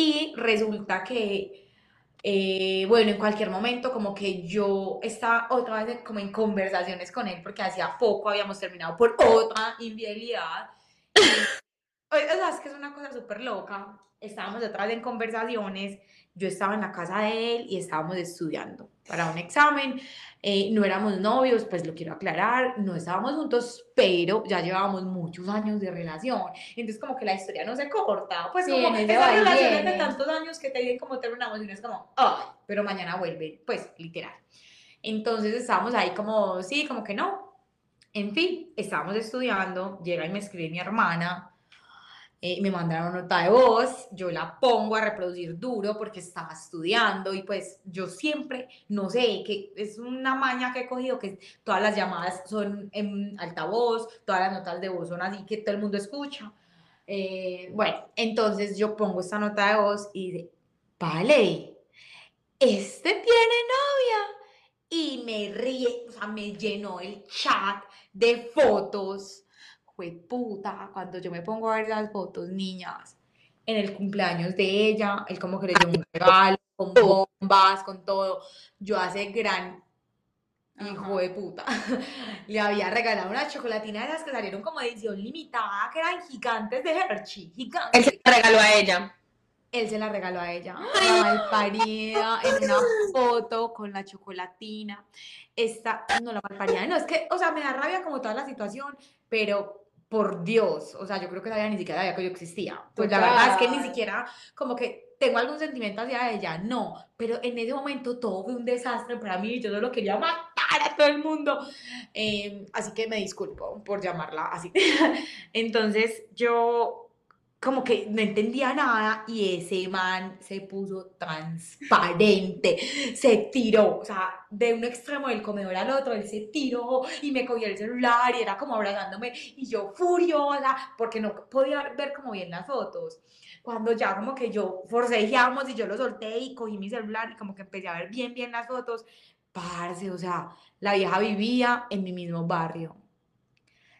[SPEAKER 3] Y resulta que, eh, bueno, en cualquier momento como que yo estaba otra vez como en conversaciones con él porque hacía poco habíamos terminado por otra infidelidad. o sea, es que es una cosa súper loca. Estábamos detrás en conversaciones, yo estaba en la casa de él y estábamos estudiando para un examen. Eh, no éramos novios, pues lo quiero aclarar, no estábamos juntos, pero ya llevábamos muchos años de relación. Entonces, como que la historia no se corta. Pues,
[SPEAKER 1] Sí,
[SPEAKER 3] como esas relaciones de tantos años que te dicen como terminamos y uno es como, ay, pero mañana vuelve. Pues, literal. Entonces, estábamos ahí como, sí, como que no. En fin, estábamos estudiando, llega y me escribe mi hermana, eh, me mandaron nota de voz, yo la pongo a reproducir duro porque estaba estudiando y pues yo siempre, no sé, que es una maña que he cogido que todas las llamadas son en altavoz, todas las notas de voz son así que todo el mundo escucha. Eh, bueno, entonces yo pongo esta nota de voz y dice, vale, este tiene novia y me ríe, o sea, me llenó el chat de fotos. Fue puta, cuando yo me pongo a ver las fotos, niñas, en el cumpleaños de ella, él como que le dio un regalo, con bombas, con todo. Yo hace gran hijo de puta, le había regalado una chocolatina de esas que salieron como edición limitada, que eran gigantes de Hershey,
[SPEAKER 4] Él
[SPEAKER 3] gigantes.
[SPEAKER 4] se la regaló a ella.
[SPEAKER 3] Él se la regaló a ella, la malparida, en una foto con la chocolatina. Esta, no, la malparida, no, es que, o sea, me da rabia como toda la situación, pero por Dios, o sea, yo creo que ella ni siquiera sabía que yo existía. Pues la verdad es que ni siquiera, como que tengo algún sentimiento hacia ella, no, pero en ese momento todo fue un desastre para mí, yo solo quería matar a todo el mundo. Eh, así que me disculpo por llamarla así. Entonces, yo como que no entendía nada y ese man se puso transparente, se tiró, o sea, de un extremo del comedor al otro, él se tiró y me cogió el celular y era como abrazándome y yo furiosa porque no podía ver como bien las fotos. Cuando ya como que yo forcejeamos y yo lo solté y cogí mi celular y como que empecé a ver bien bien las fotos, parce, o sea, la vieja vivía en mi mismo barrio.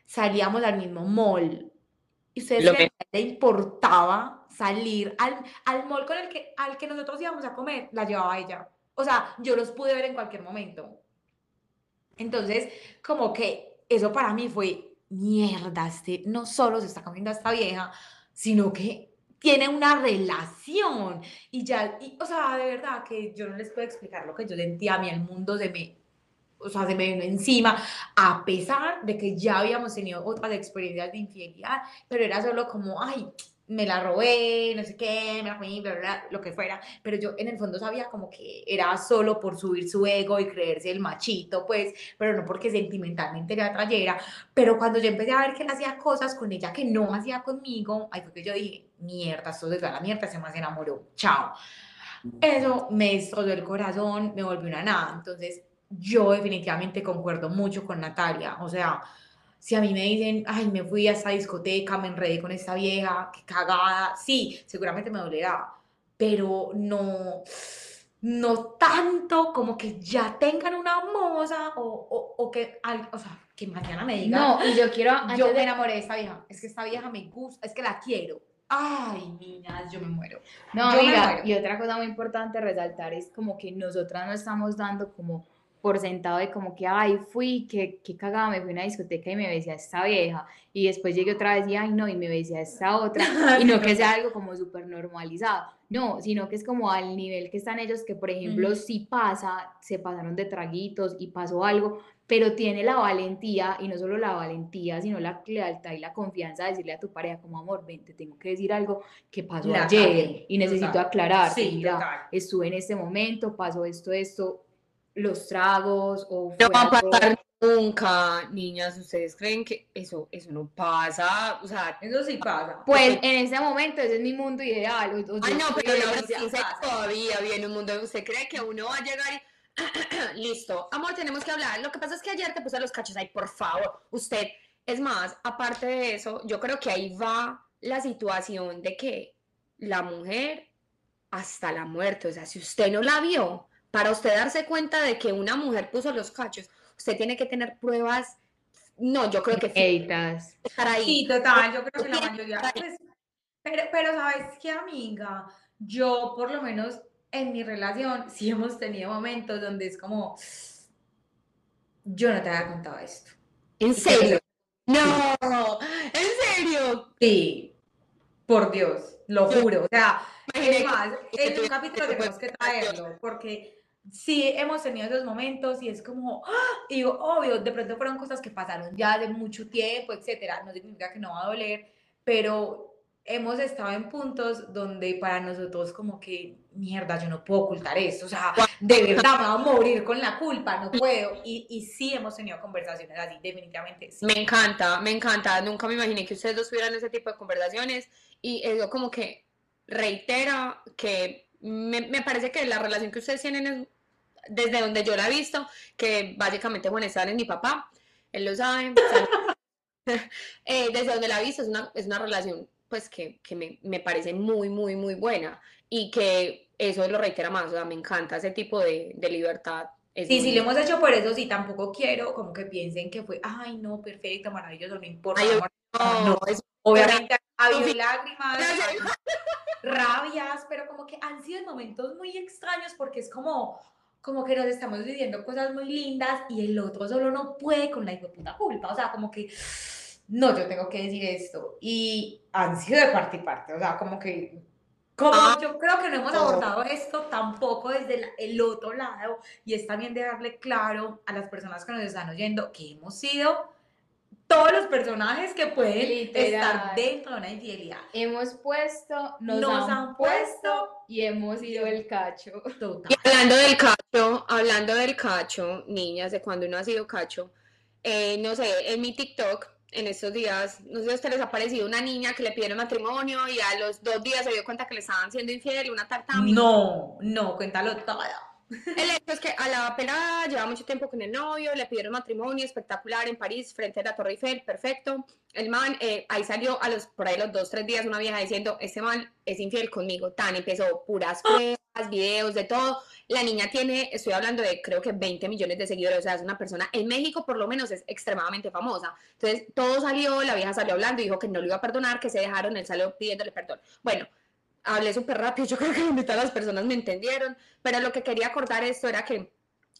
[SPEAKER 3] Salíamos al mismo mall. Y ustedes
[SPEAKER 4] Lo
[SPEAKER 3] que le importaba salir al, al mall con el que, al que nosotros íbamos a comer, la llevaba ella. O sea, yo los pude ver en cualquier momento. Entonces, como que eso para mí fue mierda, este no solo se está comiendo a esta vieja, sino que tiene una relación. Y ya, y, o sea, de verdad que yo no les puedo explicar lo que yo sentía, a mí el mundo se me, o sea, se me vino encima, a pesar de que ya habíamos tenido otras experiencias de infidelidad, pero era solo como, ay, me la robé, no sé qué, me la comí, bla, bla, bla, lo que fuera, pero yo en el fondo sabía como que era solo por subir su ego y creerse el machito, pues, pero no porque sentimentalmente le atrayera, pero cuando yo empecé a ver que él hacía cosas con ella que no hacía conmigo, ahí fue que yo dije, mierda, esto se fue a la mierda, se me enamoró, chao. Eso me destrozó el corazón, me volvió una nada, entonces yo definitivamente concuerdo mucho con Natalia, o sea, si a mí me dicen, ay, me fui a esta discoteca, me enredé con esta vieja, qué cagada, sí, seguramente me dolerá, pero no, no tanto como que ya tengan una moza o, o, o que, al- o sea, que mañana me digan,
[SPEAKER 1] No, y yo quiero,
[SPEAKER 3] yo me enamoré de esta vieja, es que esta vieja me gusta, es que la quiero. Ay, niñas, yo me muero.
[SPEAKER 1] No,
[SPEAKER 3] Yo me
[SPEAKER 1] amiga,
[SPEAKER 3] muero.
[SPEAKER 1] y otra cosa muy importante resaltar es como que nosotras no estamos dando como por sentado de como que, ay, fui, que, que cagada, me fui a una discoteca y me besé a esta vieja, y después llegué otra vez y, ay, no, y me besé a esta otra, y no que sea algo como súper normalizado, no, sino que es como al nivel que están ellos, que por ejemplo,
[SPEAKER 3] Ujú.
[SPEAKER 1] si pasa, se pasaron de traguitos y pasó algo, pero tiene la valentía, y no solo la valentía, sino la lealtad y la confianza de decirle a tu pareja como, amor, ven, te tengo que decir algo que pasó
[SPEAKER 3] La
[SPEAKER 1] ayer, y necesito aclarar,
[SPEAKER 3] Sí,
[SPEAKER 1] mira,
[SPEAKER 3] total.
[SPEAKER 1] estuve en este momento, pasó esto, esto, los tragos, o
[SPEAKER 4] No va a pasar nunca, niñas. ¿Ustedes creen que eso, eso no pasa? O sea,
[SPEAKER 3] Eso sí pasa.
[SPEAKER 1] Pues en este momento ese es mi mundo ideal. o- o
[SPEAKER 4] Ay, no, pero
[SPEAKER 1] ese-
[SPEAKER 4] sí todavía viene un mundo. ¿Usted cree que uno va a llegar y. Listo, amor, tenemos que hablar. Lo que pasa es que ayer te puse los cachos. Ay, por favor, usted. Es más, aparte de eso, yo creo que ahí va la situación de que la mujer hasta la muerte, o sea, si usted no la vio, para usted darse cuenta de que una mujer puso los cachos, usted tiene que tener pruebas. No, yo creo que
[SPEAKER 1] Inéditas.
[SPEAKER 4] estar ahí.
[SPEAKER 3] Sí, total, yo creo que la mayoría, pues, pero, pero sabes qué, amiga, yo por lo menos en mi relación sí hemos tenido momentos donde es como, yo no te había contado esto.
[SPEAKER 4] ¿En serio? No, ¿en serio?
[SPEAKER 3] Sí, Por Dios, lo juro. O sea,
[SPEAKER 4] Imagínate
[SPEAKER 3] es más,
[SPEAKER 4] que
[SPEAKER 3] en un capítulo
[SPEAKER 4] que
[SPEAKER 3] tenemos que traerlo, porque sí hemos tenido esos momentos y es como, ¡ah! y digo, obvio, de pronto fueron cosas que pasaron ya de mucho tiempo, etcétera. No significa que no va a doler, pero hemos estado en puntos donde para nosotros como que, mierda, yo no puedo ocultar esto, o sea, de verdad me voy a morir con la culpa, no puedo. Y, y sí hemos tenido conversaciones así, definitivamente sí.
[SPEAKER 4] Me encanta, me encanta. Nunca me imaginé que ustedes dos tuvieran ese tipo de conversaciones y eso como que reitera que me, me parece que la relación que ustedes tienen es, desde donde yo la he visto, que básicamente Juan Esteban es mi papá, él lo sabe. Eh, desde donde la he visto es una, es una relación pues que, que me, me parece muy, muy, muy buena y que eso lo reitera más, o sea, me encanta ese tipo de, de libertad. Es
[SPEAKER 3] Sí, sí, lo
[SPEAKER 4] lindo.
[SPEAKER 3] hemos hecho por eso, sí, tampoco quiero como que piensen que fue, ay, no, perfecto, maravilloso, no importa.
[SPEAKER 4] Ay,
[SPEAKER 3] amor".
[SPEAKER 4] No, es-
[SPEAKER 3] Obviamente habido
[SPEAKER 4] Confi-
[SPEAKER 3] lágrimas, habido rabias, pero como que han sido momentos muy extraños porque es como, como que nos estamos viviendo cosas muy lindas y el otro solo no puede con la puta culpa. O sea, como que, no, yo tengo que decir esto. Y han sido de parte y parte, o sea, como que... Como
[SPEAKER 4] Ah,
[SPEAKER 3] yo creo que no hemos abordado esto tampoco desde la- el otro lado y es también de darle claro a las personas que nos están oyendo que hemos sido todos los personajes que pueden
[SPEAKER 1] Literal.
[SPEAKER 3] estar dentro de una infidelidad.
[SPEAKER 1] Hemos puesto, nos,
[SPEAKER 3] Nos
[SPEAKER 1] han,
[SPEAKER 3] han
[SPEAKER 1] puesto
[SPEAKER 3] puesto
[SPEAKER 1] y hemos ido el cacho.
[SPEAKER 3] Total.
[SPEAKER 4] Y hablando del cacho, hablando del cacho, niñas, de cuando uno ha sido cacho, eh, no sé, en mi TikTok, en estos días, no sé si a ustedes les ha parecido una niña que le pidieron matrimonio y a los dos días se dio cuenta que le estaban siendo infiel, una tartami.
[SPEAKER 3] No, no, cuéntalo todo.
[SPEAKER 4] El hecho es que a la pelada lleva mucho tiempo con el novio, le pidieron matrimonio espectacular en París, frente a la Torre Eiffel, perfecto. El man, eh, ahí salió a los, por ahí los dos, tres días, una vieja diciendo, este man es infiel conmigo. Tan empezó puras pruebas, videos, de todo. La niña tiene, estoy hablando de creo que 20 millones de seguidores, o sea, es una persona, en México por lo menos es extremadamente famosa. Entonces, todo salió, la vieja salió hablando y dijo que no lo iba a perdonar, que se dejaron, él salió pidiéndole perdón. Bueno, hablé súper rápido, yo creo que la mitad de las personas me entendieron, pero lo que quería acordar esto era que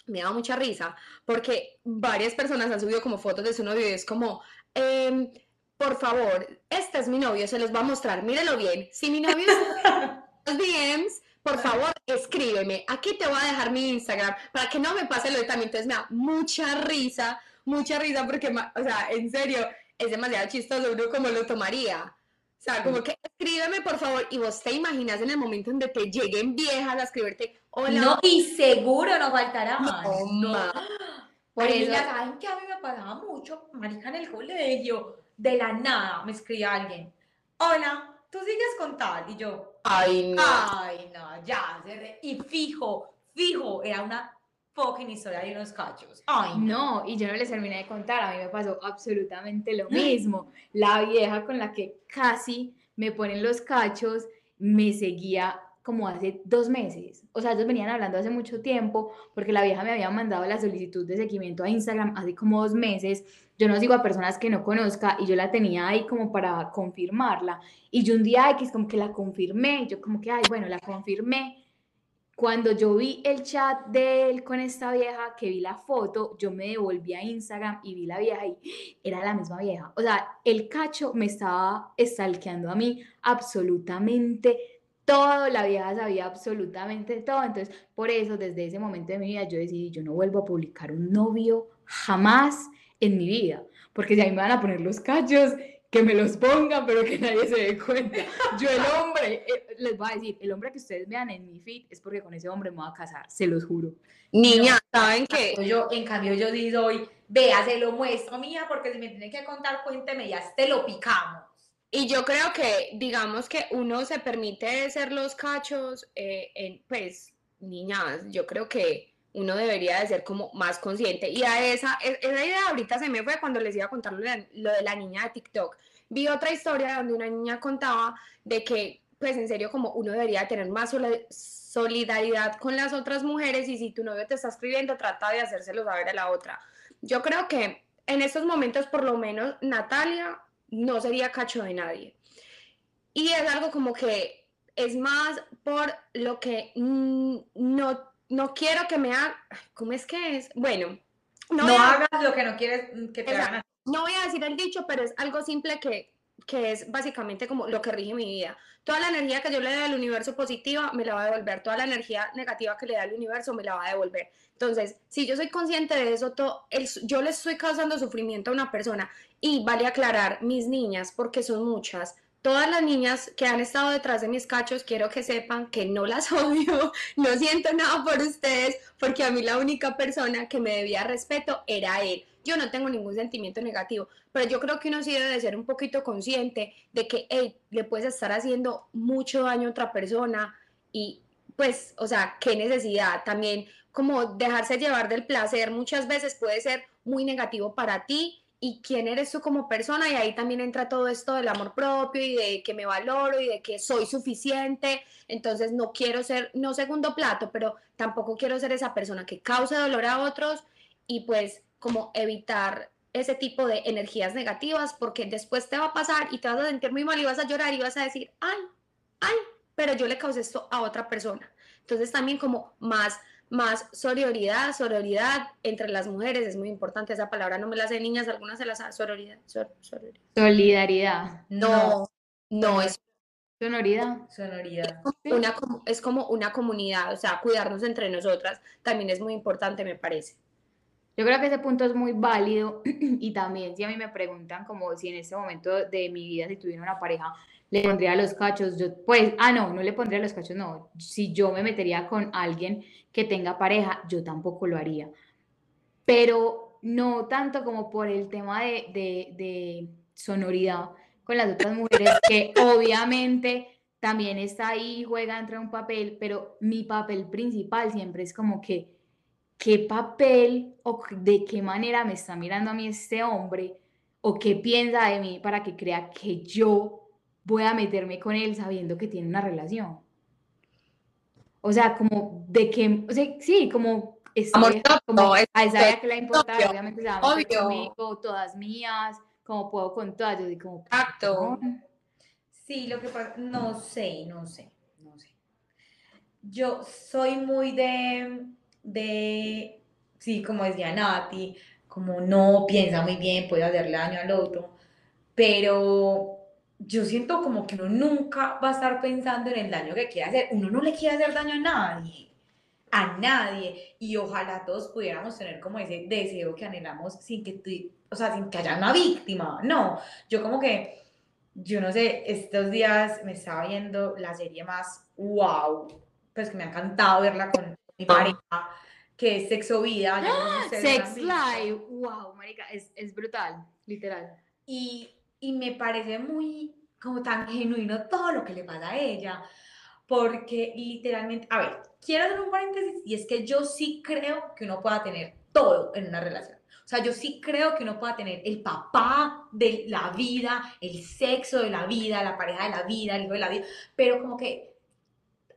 [SPEAKER 4] me daba mucha risa, porque varias personas han subido como fotos de su novio y es como, em, por favor, este es mi novio, se los va a mostrar, mírelo bien, si mi novio en los DMs, por favor, escríbeme, aquí te voy a dejar mi Instagram, para que no me pase lo de también, entonces me da mucha risa, mucha risa, porque, o sea, en serio, es demasiado chistoso, uno como lo tomaría. O sea, como que escríbeme por favor y vos te imaginas en el momento en donde te lleguen viejas a escribirte, hola,
[SPEAKER 3] No, y seguro nos faltará más.
[SPEAKER 4] no, ma".
[SPEAKER 1] Por eso-
[SPEAKER 3] ¿saben que a mí me pasaba mucho? Marica, en el colegio, de la nada, me escribía alguien. Hola, ¿tú sigues con tal? Y yo,
[SPEAKER 4] Ay, no.
[SPEAKER 3] ay, no, ya. Y fijo, fijo, era una fucking historia de unos cachos. Ay, no.
[SPEAKER 1] Y yo no les terminé de contar, a mí me pasó absolutamente lo mismo. La vieja con la que casi me ponen los cachos me seguía como hace dos meses. O sea, ellos venían hablando hace mucho tiempo porque la vieja me había mandado la solicitud de seguimiento a Instagram hace como dos meses. Yo no sigo a personas que no conozca y yo la tenía ahí como para confirmarla. Y yo un día X como que la confirmé, yo como que, ay, bueno, la confirmé. Cuando yo vi el chat de él con esta vieja, que vi la foto, yo me devolví a Instagram y vi la vieja y era la misma vieja. O sea, el cacho me estaba stalkeando a mí absolutamente todo, la vieja sabía absolutamente todo. Entonces, por eso, desde ese momento de mi vida, yo decidí, yo no vuelvo a publicar un novio jamás en mi vida, porque si a mí me van a poner los cachos, que me los pongan, pero que nadie se dé cuenta. Yo el hombre, eh, les voy a decir, el hombre que ustedes vean en mi feed es porque con ese hombre me voy a casar, se los juro.
[SPEAKER 4] Niña, ¿saben qué?
[SPEAKER 3] Yo, en cambio, yo di doy, vea, se lo muestro, mía, porque si me tiene que contar, cuénteme, ya te lo picamos.
[SPEAKER 4] Y yo creo que, digamos que uno se permite ser los cachos, eh, en, pues, niñas, yo creo que uno debería de ser como más consciente. Y a esa, e- esa idea ahorita se me fue cuando les iba a contar lo de, la niña de TikTok. Vi otra historia donde una niña contaba de que, pues en serio, como uno debería tener más soli- solidaridad con las otras mujeres y si tu novio te está escribiendo, trata de hacérselo saber a la otra. Yo creo que en estos momentos, por lo menos, Natalia no sería cacho de nadie. Y es algo como que es más por lo que no, no quiero que me haga. ¿Cómo es que es? Bueno, no,
[SPEAKER 3] No,
[SPEAKER 4] a,
[SPEAKER 3] hagas lo que no quieres mm, que te hagan.
[SPEAKER 4] no voy a decir el dicho, pero es algo simple que, que es básicamente como lo que rige mi vida. Toda la energía que yo le dé al universo positiva me la va a devolver, toda la energía negativa que le da al universo me la va a devolver. Entonces, si yo soy consciente de eso, todo, el, yo le estoy causando sufrimiento a una persona y vale aclarar, mis niñas, porque son muchas, todas las niñas que han estado detrás de mis cachos, quiero que sepan que no las odio, no siento nada por ustedes, porque a mí la única persona que me debía respeto era él. Yo no tengo ningún sentimiento negativo, pero yo creo que uno sí debe de ser un poquito consciente de que hey, le puedes estar haciendo mucho daño a otra persona y pues, o sea, qué necesidad. También como dejarse llevar del placer muchas veces puede ser muy negativo para ti y quién eres tú como persona y ahí también entra todo esto del amor propio y de que me valoro y de que soy suficiente, entonces no quiero ser, no segundo plato, pero tampoco quiero ser esa persona que cause dolor a otros y pues como evitar ese tipo de energías negativas porque después te va a pasar y te vas a sentir muy mal y vas a llorar y vas a decir, ay, ay, pero yo le causé esto a otra persona. Entonces también como más más sororidad, sororidad entre las mujeres, es muy importante esa palabra, no me la sé niñas, algunas se las saben, sororidad,
[SPEAKER 1] Solidaridad.
[SPEAKER 4] No, no, es
[SPEAKER 1] sonoridad.
[SPEAKER 3] Sonoridad.
[SPEAKER 4] Una, es como una comunidad, o sea, cuidarnos entre nosotras también es muy importante, me parece.
[SPEAKER 1] Yo creo que ese punto es muy válido y también si a mí me preguntan como si en este momento de mi vida, si tuviera una pareja, le pondría los cachos, yo, pues, ah, no, no le pondría los cachos, no, si yo me metería con alguien que tenga pareja, yo tampoco lo haría. Pero no tanto como por el tema de, de, sonoridad con las otras mujeres, que obviamente también está ahí, juega entre un papel, pero mi papel principal siempre es como que, ¿qué papel o de qué manera me está mirando a mí este hombre? ¿O qué piensa de mí para que crea que yo voy a meterme con él sabiendo que tiene una relación. O sea, como de que, o sea, sí, como,
[SPEAKER 4] Amor,
[SPEAKER 1] como a esa que la importa, obviamente se va a meter conmigo, todas mías, como puedo con todas, yo digo como,
[SPEAKER 3] Exacto. Sí, lo que pasa, no sé, no sé, no sé. Yo soy muy de, de, sí, como decía Nati, como no piensa muy bien, puede hacerle daño al otro, pero yo siento como que uno nunca va a estar pensando en el daño que quiere hacer. Uno no le quiere hacer daño a nadie, a nadie. Y ojalá todos pudiéramos tener como ese deseo que anhelamos sin que, tú, o sea, sin que haya una víctima. No, yo como que, yo no sé, estos días me estaba viendo la serie más wow, pues que me ha encantado verla con mi pareja que es Sexo Vida.
[SPEAKER 1] ¡Ah! Sex Life, wow, marica, es, es brutal, literal.
[SPEAKER 3] Y y me parece muy como tan genuino todo lo que le pasa a ella, porque literalmente, a ver, quiero hacer un paréntesis y es que yo sí creo que uno pueda tener todo en una relación. O sea, yo sí creo que uno pueda tener el papá de la vida, el sexo de la vida, la pareja de la vida, el hijo de la vida, pero como que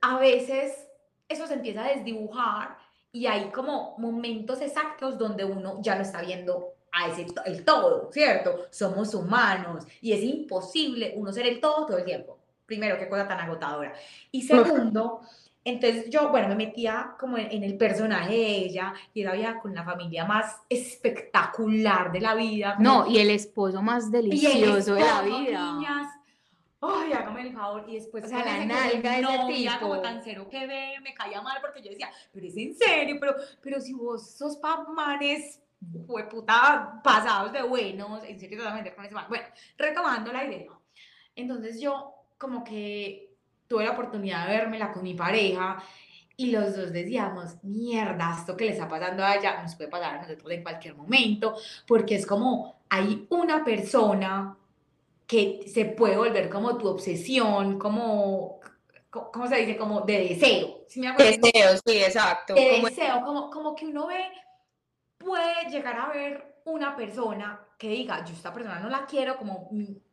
[SPEAKER 3] a veces eso se empieza a desdibujar y hay como momentos exactos donde uno ya lo está viendo a ese, el todo, ¿cierto? Somos humanos y es imposible uno ser el todo todo el tiempo. Primero, qué cosa tan agotadora. Y segundo, entonces yo, bueno, me metía como en, el personaje de ella y era vida con la familia más espectacular de la vida.
[SPEAKER 1] No, y el esposo más delicioso de la vida.
[SPEAKER 3] Niñas, ay, hágame el favor, y después
[SPEAKER 1] o sea, la nalga ese tipo.
[SPEAKER 3] como tan cero que ve, me caía mal porque yo decía, pero es en serio, pero, pero si vos sos pa manes puta pasados de buenos, en serio totalmente con ese man. Bueno, retomando la idea. Entonces yo como que tuve la oportunidad de vérmela con mi pareja y los dos decíamos, mierda, esto que le está pasando a ella nos puede pasar a nosotros en cualquier momento, porque es como hay una persona que se puede volver como tu obsesión, como, ¿cómo se dice? Como de deseo.
[SPEAKER 4] ¿sí me deseo, sí, exacto.
[SPEAKER 3] De deseo, como, como que uno ve puede llegar a ver una persona que diga, yo esta persona no la quiero como,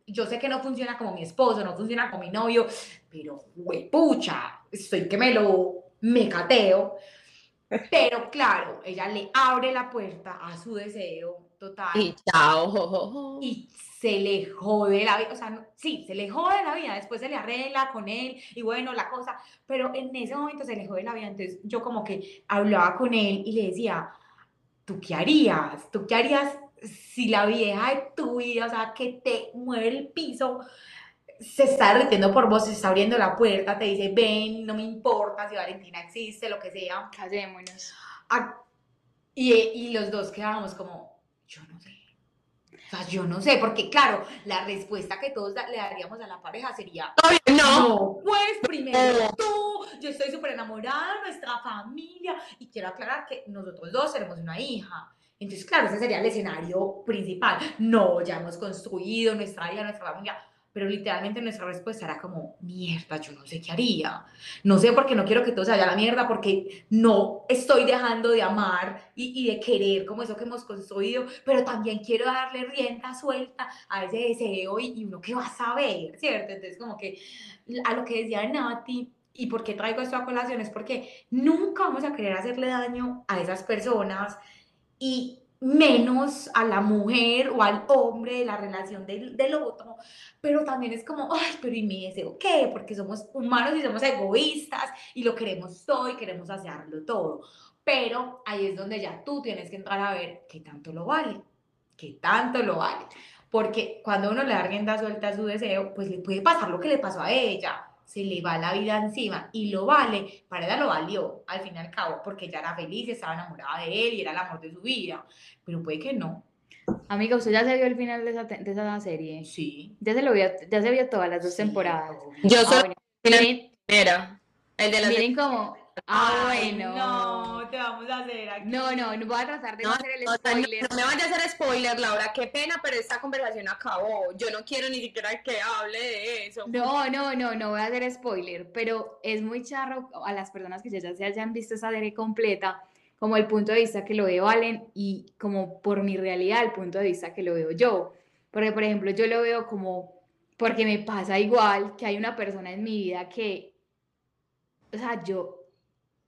[SPEAKER 3] yo sé que no funciona como mi esposo, no funciona como mi novio, pero pucha, estoy que me lo mecateo. Pero claro, ella le abre la puerta a su deseo total.
[SPEAKER 4] Y chao.
[SPEAKER 3] Y se le jode la vida, o sea, sí, se le jode la vida, después se le arregla con él y bueno, la cosa, pero en ese momento se le jode la vida, entonces yo como que hablaba con él y le decía, ¿tú qué harías? ¿Tú qué harías si la vieja de tu vida, o sea, que te mueve el piso, se está derritiendo por vos, se está abriendo la puerta, te dice, ven, no me importa si Valentina existe, lo que sea.
[SPEAKER 1] Casémonos.
[SPEAKER 3] Ah, Y, y los dos quedábamos como, yo no sé. O sea, yo no sé, porque claro, la respuesta que todos le daríamos a la pareja sería,
[SPEAKER 4] No,
[SPEAKER 3] no, pues primero tú, yo estoy súper enamorada de nuestra familia y quiero aclarar que nosotros dos tenemos una hija. Entonces, claro, ese sería el escenario principal. No, ya hemos construido nuestra hija, nuestra familia, pero literalmente nuestra respuesta era como, mierda, yo no sé qué haría. No sé porque no quiero que todo se la mierda, porque no estoy dejando de amar y, y de querer como eso que hemos construido, pero también quiero darle rienda suelta a ese deseo y, y uno que va a saber, ¿cierto? Entonces, como que a lo que decía Nati, y por qué traigo esto a colación, es porque nunca vamos a querer hacerle daño a esas personas y menos a la mujer o al hombre de la relación del, del otro, pero también es como, ay, pero ¿y mi deseo qué? Porque somos humanos y somos egoístas y lo queremos todo y queremos hacerlo todo. Pero ahí es donde ya tú tienes que entrar a ver qué tanto lo vale, qué tanto lo vale. Porque cuando uno le da rienda suelta a su deseo, pues le puede pasar lo que le pasó a ella. Se le va la vida encima y lo vale, para ella lo valió al fin y al cabo, porque ella era feliz, estaba enamorada de él y era el amor de su vida. Pero puede que no.
[SPEAKER 1] Amiga, ¿usted ya se vio el final de esa, de esa serie?
[SPEAKER 3] Sí.
[SPEAKER 1] Ya se lo vio, ya se vio todas las dos
[SPEAKER 3] Sí,
[SPEAKER 1] temporadas.
[SPEAKER 3] obvio.
[SPEAKER 4] Yo
[SPEAKER 1] Ah,
[SPEAKER 4] soy
[SPEAKER 1] bueno.
[SPEAKER 4] la
[SPEAKER 1] Miren.
[SPEAKER 4] El de la
[SPEAKER 1] miren cómo. Ah, bueno.
[SPEAKER 3] No, te vamos a hacer aquí.
[SPEAKER 1] No, no, no voy a tratar de no,
[SPEAKER 4] No,
[SPEAKER 1] hacer el
[SPEAKER 4] no,
[SPEAKER 1] spoiler.
[SPEAKER 4] no me vaya a hacer spoiler, Laura, qué pena, pero esta conversación acabó. Yo no quiero ni siquiera que hable de eso.
[SPEAKER 1] No, no, no, no voy a hacer spoiler, pero es muy charro a las personas que ya se hayan visto esa serie completa, como el punto de vista que lo veo Valen y como por mi realidad el punto de vista que lo veo yo. Porque, por ejemplo, yo lo veo como, porque me pasa igual que hay una persona en mi vida que, o sea, yo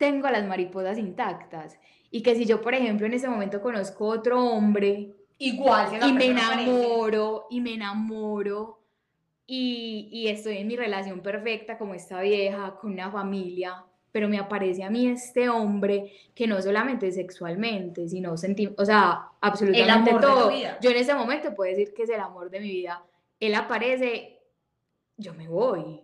[SPEAKER 1] tengo las mariposas intactas y que si yo, por ejemplo, en ese momento conozco otro hombre
[SPEAKER 3] Igual,
[SPEAKER 1] y me enamoro y me enamoro y, y estoy en mi relación perfecta como esta vieja, con una familia, pero me aparece a mí este hombre que no solamente sexualmente, sino senti o sea, absolutamente
[SPEAKER 3] amor de tu
[SPEAKER 1] todo.
[SPEAKER 3] vida.
[SPEAKER 1] Yo en ese momento puedo decir que es el amor de mi vida. Él aparece, yo me voy.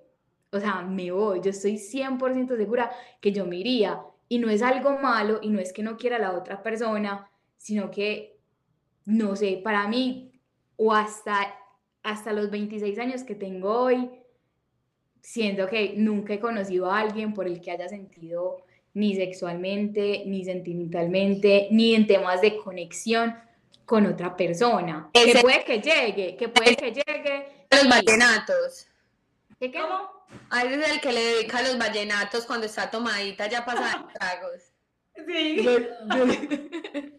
[SPEAKER 1] O sea, me voy. Yo estoy 100% segura que yo me iría. Y no es algo malo y no es que no quiera a la otra persona, sino que no sé, para mí, o hasta, hasta los 26 años que tengo hoy, siento que nunca he conocido a alguien por el que haya sentido ni sexualmente, ni sentimentalmente, ni en temas de conexión con otra persona. Que
[SPEAKER 4] Ese-
[SPEAKER 1] puede que llegue, que puede que llegue.
[SPEAKER 4] Los
[SPEAKER 1] y-
[SPEAKER 4] vallenatos.
[SPEAKER 1] ¿Qué, qué?
[SPEAKER 4] A ese es el que le dedica a los vallenatos cuando está tomadita ya pasada de tragos.
[SPEAKER 3] Sí.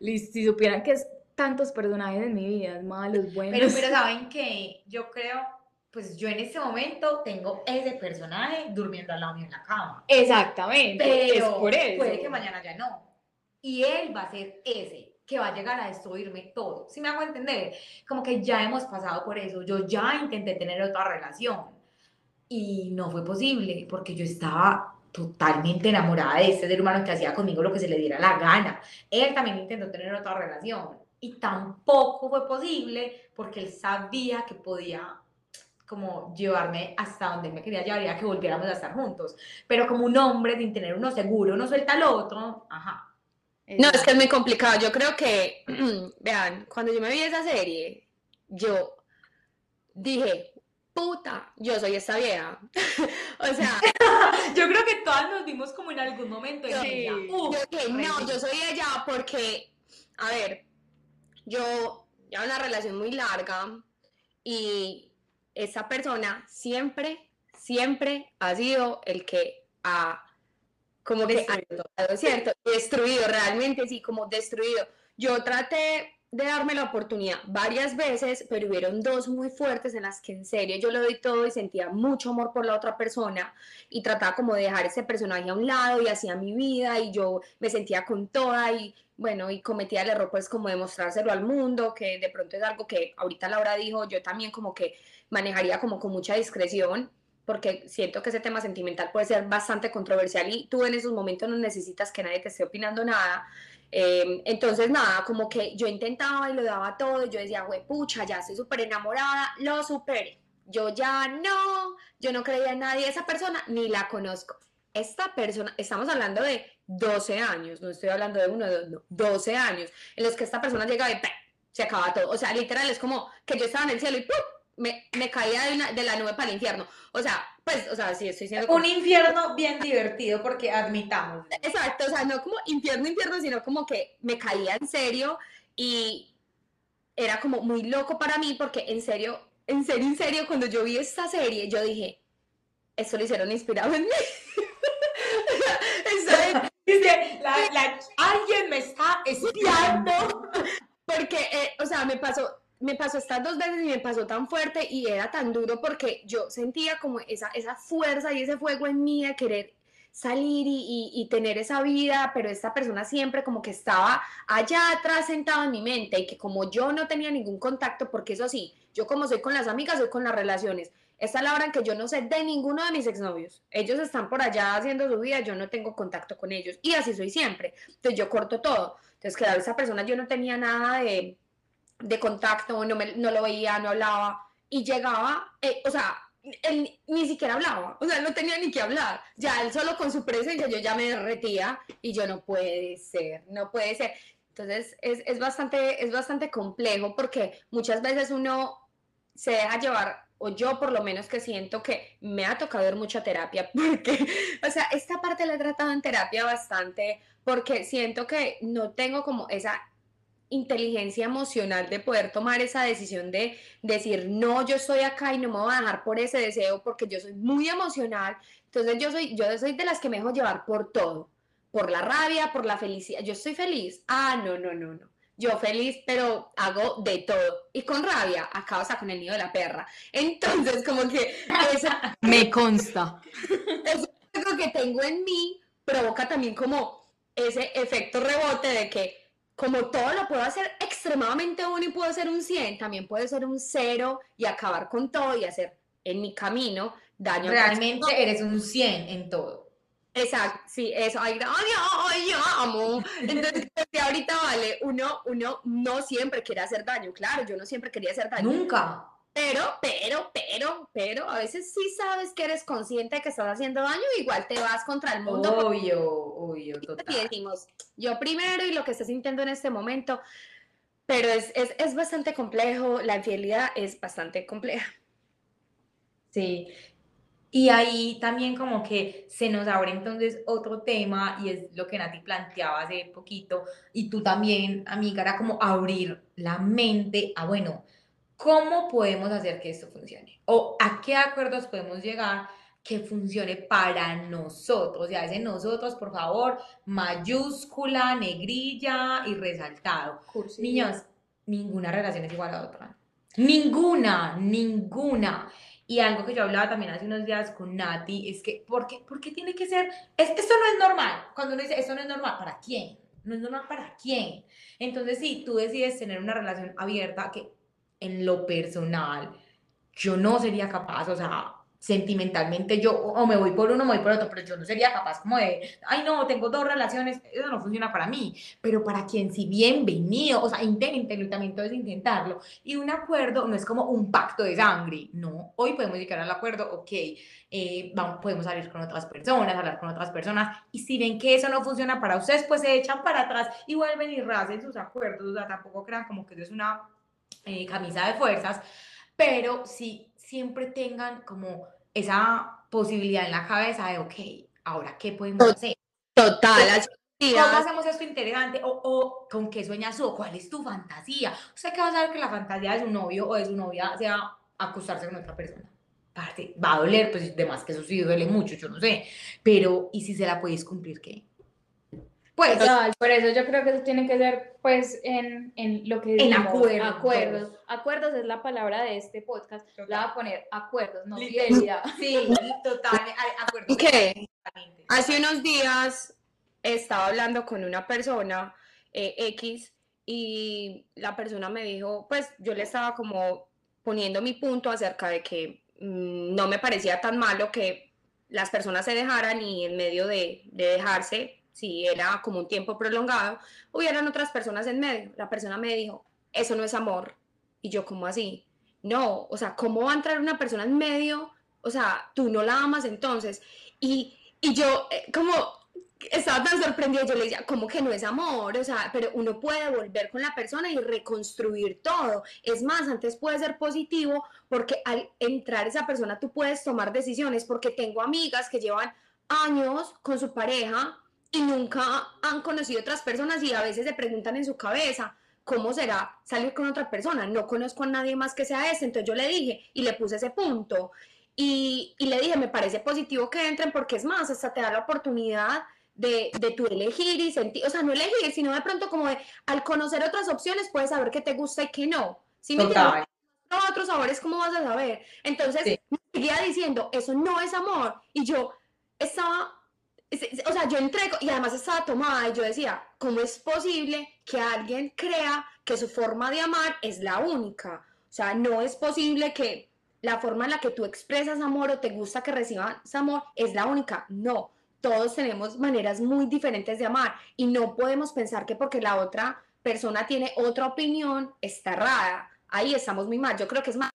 [SPEAKER 1] Liz, si supieran que es tantos personajes en mi vida, malos, buenos.
[SPEAKER 3] Pero, pero saben que yo creo, pues yo en este momento tengo ese personaje durmiendo al lado mío en la cama.
[SPEAKER 1] Exactamente,
[SPEAKER 3] Pero
[SPEAKER 1] es por eso.
[SPEAKER 3] puede que mañana ya no. Y él va a ser ese que va a llegar a destruirme todo. ¿Sí me hago entender? Como que ya hemos pasado por eso. Yo ya intenté tener otra relación y no fue posible porque yo estaba totalmente enamorada de este ser humano que hacía conmigo lo que se le diera la gana. Él también intentó tener otra relación y tampoco fue posible porque él sabía que podía como llevarme hasta donde me quería llevar y era que volviéramos a estar juntos. Pero como un hombre sin tener uno seguro, uno suelta al otro, ajá.
[SPEAKER 4] No, es que es muy complicado. Yo creo que, vean, cuando yo me vi esa serie, yo dije, puta, yo soy esta vieja. o sea,
[SPEAKER 3] Yo creo que todas nos vimos como en algún momento ella. Uf,
[SPEAKER 4] yo dije, no, yo soy ella porque, a ver, yo ya una relación muy larga y esa persona siempre, siempre ha sido el que ha, como que
[SPEAKER 3] Destruido.
[SPEAKER 4] ¿no es cierto? Destruido, realmente sí, como destruido. Yo traté de darme la oportunidad varias veces, pero hubieron dos muy fuertes en las que en serio yo lo doy todo y sentía mucho amor por la otra persona y trataba como de dejar ese personaje a un lado y hacía mi vida y yo me sentía con toda y bueno, y cometía el error pues como de mostrárselo al mundo, que de pronto es algo que ahorita Laura dijo, yo también como que manejaría como con mucha discreción porque siento que ese tema sentimental puede ser bastante controversial y tú en esos momentos no necesitas que nadie te esté opinando nada. Eh, entonces, nada, como que yo intentaba y lo daba todo, yo decía, güey, pucha, ya estoy súper enamorada, lo superé. Yo ya no, yo no creía en nadie, esa persona ni la conozco. Esta persona, estamos hablando de 12 años, no estoy hablando de uno, de dos, no, 12 años, en los que esta persona llega ¡pum! se acaba todo. O sea, literal es como que yo estaba en el cielo y ¡pum! Me, me caía de, una- de la nube para el infierno. O sea, pues, o sea, sí, estoy siendo...
[SPEAKER 3] Un infierno bien divertido porque admitamos.
[SPEAKER 4] Exacto, o sea, no como infierno, infierno, sino como que me caía en serio y era como muy loco para mí porque en serio, en serio, en serio, cuando yo vi esta serie, yo dije, esto lo hicieron inspirado en mí. Esto es-
[SPEAKER 3] Dice, la, la- alguien me está espiando.
[SPEAKER 4] porque, eh, o sea, me pasó, me pasó estas dos veces y me pasó tan fuerte y era tan duro porque yo sentía como esa, esa fuerza y ese fuego en mí de querer salir y, y- y tener esa vida, pero esta persona siempre como que estaba allá atrás sentado en mi mente y que como yo no tenía ningún contacto, porque eso sí, yo como soy con las amigas, soy con las relaciones. Esta es la hora en que yo no sé de ninguno de mis exnovios. Ellos están por allá haciendo su vida, yo no tengo contacto con ellos. Y así soy siempre. Entonces yo corto todo. Entonces, claro, esa persona yo no tenía nada de, de contacto, no, me, no lo veía, no hablaba. Y llegaba, eh, o sea, él ni- siquiera hablaba, o sea, no tenía ni que hablar. Ya él solo con su presencia yo ya me derretía y yo no puede ser, no puede ser. Entonces es, es, bastante, es bastante complejo porque muchas veces uno se deja llevar, o yo por lo menos que siento que me ha tocado ver mucha terapia, porque, o sea, esta parte la he tratado en terapia bastante, porque siento que no tengo como esa inteligencia emocional de poder tomar esa decisión de decir, no, yo estoy acá y no me voy a dejar por ese deseo, porque yo soy muy emocional, entonces yo soy, yo soy de las que me dejo llevar por todo, por la rabia, por la felicidad, yo estoy feliz, ah, no, no, no, no, yo feliz, pero hago de todo, y con rabia, acá, o sea, con el nido de la perra, entonces como que eso,
[SPEAKER 1] Me consta.
[SPEAKER 4] algo que tengo en mí provoca también como ese efecto rebote de que como todo lo puedo hacer extremadamente uno y puedo ser un 100, también puede ser un cero y acabar con todo y hacer en mi camino daño.
[SPEAKER 3] Realmente eres un 100 en todo.
[SPEAKER 4] Exacto, sí, eso, ay, yo amo. Entonces, ahorita vale, uno, uno no siempre quiere hacer daño, claro, yo no siempre quería hacer daño.
[SPEAKER 3] Nunca.
[SPEAKER 4] Pero, pero, pero, pero, a veces sí sabes que eres consciente de que estás haciendo daño, igual te vas contra el mundo
[SPEAKER 3] Obvio, obvio,
[SPEAKER 4] y
[SPEAKER 3] total.
[SPEAKER 4] decimos, yo primero y lo que estás sintiendo en este momento, pero es, es, es bastante complejo, la infidelidad es bastante compleja.
[SPEAKER 3] Sí. Y ahí también como que se nos abre entonces otro tema y es lo que Nati planteaba hace poquito y tú también, amiga, era como abrir la mente a, bueno, ¿cómo podemos hacer que esto funcione? O a qué acuerdos podemos llegar que funcione para nosotros. Y a ese nosotros, por favor, mayúscula, negrilla y resaltado. Niños, ninguna relación es igual a otra. Ninguna, ninguna. Y algo que yo hablaba también hace unos días con Nati es que, ¿por qué, por qué tiene que ser? Es, esto no es normal. Cuando uno dice, esto no es normal, ¿para quién? No es normal para quién. Entonces, si tú decides tener una relación abierta, que en lo personal, yo no sería capaz, o sea, sentimentalmente yo o me voy por uno me voy por otro, pero yo no sería capaz como de, ay no, tengo dos relaciones, eso no funciona para mí, pero para quien sí bienvenido, o sea, inténtenlo y también todo es intentarlo. Y un acuerdo no es como un pacto de sangre, no, hoy podemos llegar al acuerdo, ok, eh, vamos, podemos salir con otras personas, hablar con otras personas, y si ven que eso no funciona para ustedes, pues se echan para atrás y vuelven y rehacen sus acuerdos, o sea, tampoco crean como que eso es una eh, camisa de fuerzas, pero sí siempre tengan como esa posibilidad en la cabeza de, ok, ahora, ¿qué podemos hacer?
[SPEAKER 4] Total, así
[SPEAKER 3] ¿Cómo hacemos esto interesante? O, o ¿con qué sueñas tú? ¿Cuál es tu fantasía? ¿Usted qué va a saber que la fantasía de su novio o de su novia sea acostarse con otra persona? Parte, va a doler, pues de más que eso sí duele mucho, yo no sé. Pero, ¿y si se la podéis cumplir qué? Pues,
[SPEAKER 1] Total, por eso yo creo que eso tiene que ser, pues, en, en lo que
[SPEAKER 3] En
[SPEAKER 1] decimos,
[SPEAKER 3] acuerdos.
[SPEAKER 1] Acuerdos. Acuerdos es la palabra de este podcast. Le voy a poner acuerdos, no fidelidad.
[SPEAKER 3] sí, total, a- acuerdo.
[SPEAKER 4] ¿Qué?
[SPEAKER 3] totalmente.
[SPEAKER 4] Hace unos días estaba hablando con una persona eh, X y la persona me dijo, pues yo le estaba como poniendo mi punto acerca de que mm, no me parecía tan malo que las personas se dejaran y en medio de, de dejarse, si era como un tiempo prolongado, hubieran otras personas en medio. La persona me dijo, eso no es amor. Y yo, ¿cómo así? No, o sea, ¿cómo va a entrar una persona en medio? O sea, tú no la amas entonces. Y, y yo, eh, como, estaba tan sorprendida, yo le decía, ¿cómo que no es amor? O sea, pero uno puede volver con la persona y reconstruir todo. Es más, antes puede ser positivo porque al entrar esa persona tú puedes tomar decisiones porque tengo amigas que llevan años con su pareja y nunca han conocido otras personas y a veces se preguntan en su cabeza, ¿cómo será salir con otra persona? No conozco a nadie más que sea ese, entonces yo le dije y le puse ese punto. Y, y le dije, me parece positivo que entren porque es más, hasta te da la oportunidad de, de tu elegir y sentir, o sea, no elegir, sino de pronto como de, al conocer otras opciones puedes saber qué te gusta y qué no. Si me
[SPEAKER 3] Total.
[SPEAKER 4] no, otros sabores, ¿cómo vas a saber? Entonces,
[SPEAKER 3] Sí.
[SPEAKER 4] me seguía diciendo, eso no es amor. Y yo estaba, es- es- o sea, yo entré y además estaba tomada y yo decía, ¿cómo es posible que alguien crea que su forma de amar es la única? O sea, no es posible que la forma en la que tú expresas amor o te gusta que recibas amor es la única. No, todos tenemos maneras muy diferentes de amar y no podemos pensar que porque la otra persona tiene otra opinión está errada. Ahí estamos muy mal. Yo creo que es más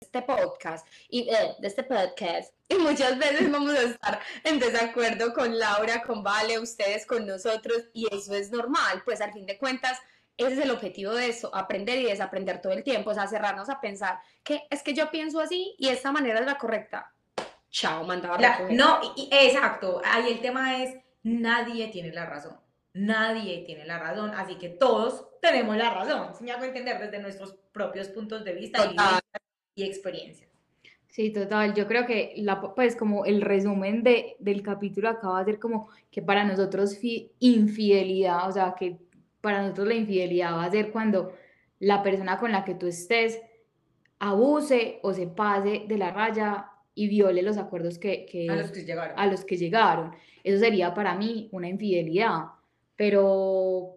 [SPEAKER 4] este podcast y eh, de este podcast y muchas veces vamos a estar en desacuerdo con Laura, con Vale, ustedes con nosotros y eso es normal, pues al fin de cuentas ese es el objetivo de eso, aprender y desaprender todo el tiempo, o sea, cerrarnos a pensar que es que yo pienso así y esta manera es la correcta. Chao, mandaba
[SPEAKER 3] La- no, y- exacto. Ahí el tema es, nadie tiene la razón. Nadie tiene la razón, así que todos tenemos la razón. Si me hago entender desde nuestros propios puntos de vista y,
[SPEAKER 4] Total.
[SPEAKER 3] y experiencias.
[SPEAKER 1] Sí, total. Yo creo que la, pues como el resumen de, del capítulo acaba de ser como que para nosotros fi- infidelidad, o sea, que para nosotros la infidelidad va a ser cuando la persona con la que tú estés abuse o se pase de la raya y viole los acuerdos que, que,
[SPEAKER 3] A los que llegaron.
[SPEAKER 1] a los que llegaron. Eso sería para mí una infidelidad. Pero,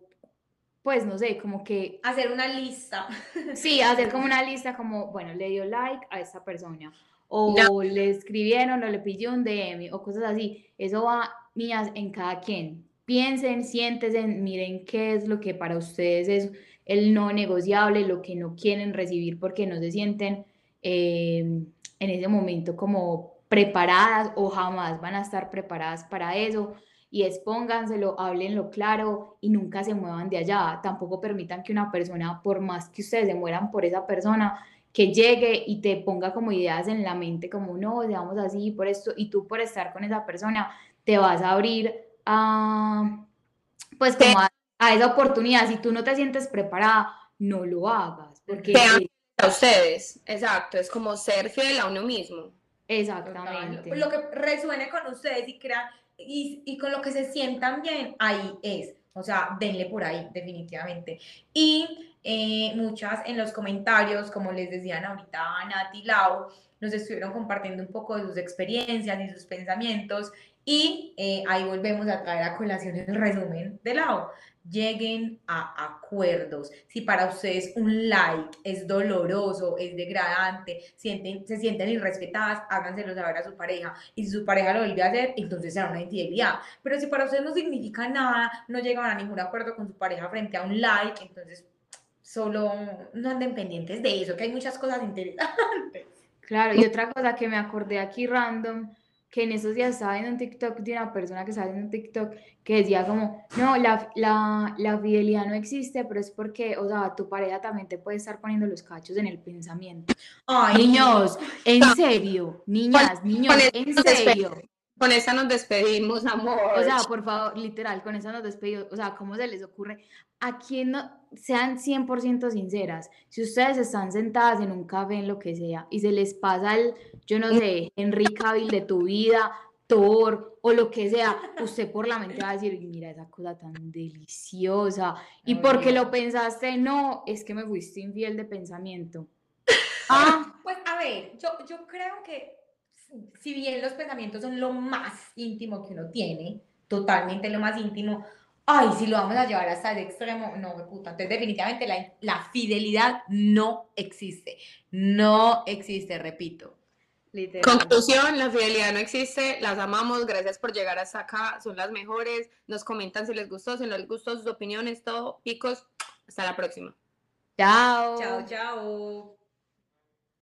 [SPEAKER 1] pues no sé, como que
[SPEAKER 3] Hacer una lista.
[SPEAKER 1] Sí, hacer como una lista como, bueno, le dio like a esta persona, o le escribieron, o le pidió un DM, o cosas así. Eso va, niñas, en cada quien. Piensen, siéntense, miren qué es lo que para ustedes es el no negociable, lo que no quieren recibir porque no se sienten eh, en ese momento como preparadas o jamás van a estar preparadas para eso. Y expónganselo, háblenlo claro y nunca se muevan de allá. Tampoco permitan que una persona, por más que ustedes se mueran por esa persona, que llegue y te ponga como ideas en la mente, como no, seamos así por esto, y tú por estar con esa persona te vas a abrir a, pues como a, a esa oportunidad. Si tú no te sientes preparada, no lo hagas, porque.
[SPEAKER 4] A ustedes, exacto, es como ser fiel a uno mismo.
[SPEAKER 1] exactamente.
[SPEAKER 3] Lo que resuene con ustedes y crean y, y con lo que se sientan bien, ahí es. O sea, denle por ahí, definitivamente. Y eh, muchas en los comentarios, como les decían ahorita Nati y Lau, nos estuvieron compartiendo un poco de sus experiencias y sus pensamientos. Y eh, ahí volvemos a traer a colación el resumen de Lau. Lleguen a acuerdos. Si para ustedes un like es doloroso, es degradante, sienten, se sienten irrespetadas, háganselo saber a su pareja. Y si su pareja lo vuelve a hacer, entonces será una infidelidad. Pero si para ustedes no significa nada, no llegan a ningún acuerdo con su pareja frente a un like, entonces solo no anden pendientes de eso, que hay muchas cosas interesantes.
[SPEAKER 1] Claro, y otra cosa que me acordé aquí random, que en esos días estaba viendo un TikTok de una persona que estaba viendo un TikTok que decía como, no, la, la, la fidelidad no existe, pero es porque, o sea, tu pareja también te puede estar poniendo los cachos en el pensamiento.
[SPEAKER 3] Ay,
[SPEAKER 1] Niños, en serio, niñas, niños, en serio.
[SPEAKER 4] Con esta nos despedimos, amor.
[SPEAKER 1] O sea, por favor, literal, con eso nos despedimos. O sea, ¿cómo se les ocurre? A quien no, sean 100% sinceras. Si ustedes están sentadas en un café, en lo que sea, y se les pasa el, yo no sé, Henry Cavill de tu vida, Thor, o lo que sea, usted por la mente va a decir, mira esa cosa tan deliciosa. Y
[SPEAKER 3] Muy
[SPEAKER 1] porque
[SPEAKER 3] bien.
[SPEAKER 1] lo pensaste, no, es que me fuiste infiel de pensamiento. Ah,
[SPEAKER 3] Pues a ver, yo, yo creo que si bien los pensamientos son lo más íntimo que uno tiene, totalmente lo más íntimo, ay, si lo vamos a llevar hasta el extremo, no, me puta. Entonces, definitivamente la, la fidelidad no existe. No existe, repito. Literal.
[SPEAKER 4] Conclusión, la fidelidad no existe, las amamos, gracias por llegar hasta acá, son las mejores, nos comentan si les gustó, si no les gustó, sus opiniones, todo, picos, hasta la próxima.
[SPEAKER 1] Chao.
[SPEAKER 3] Chao, chao.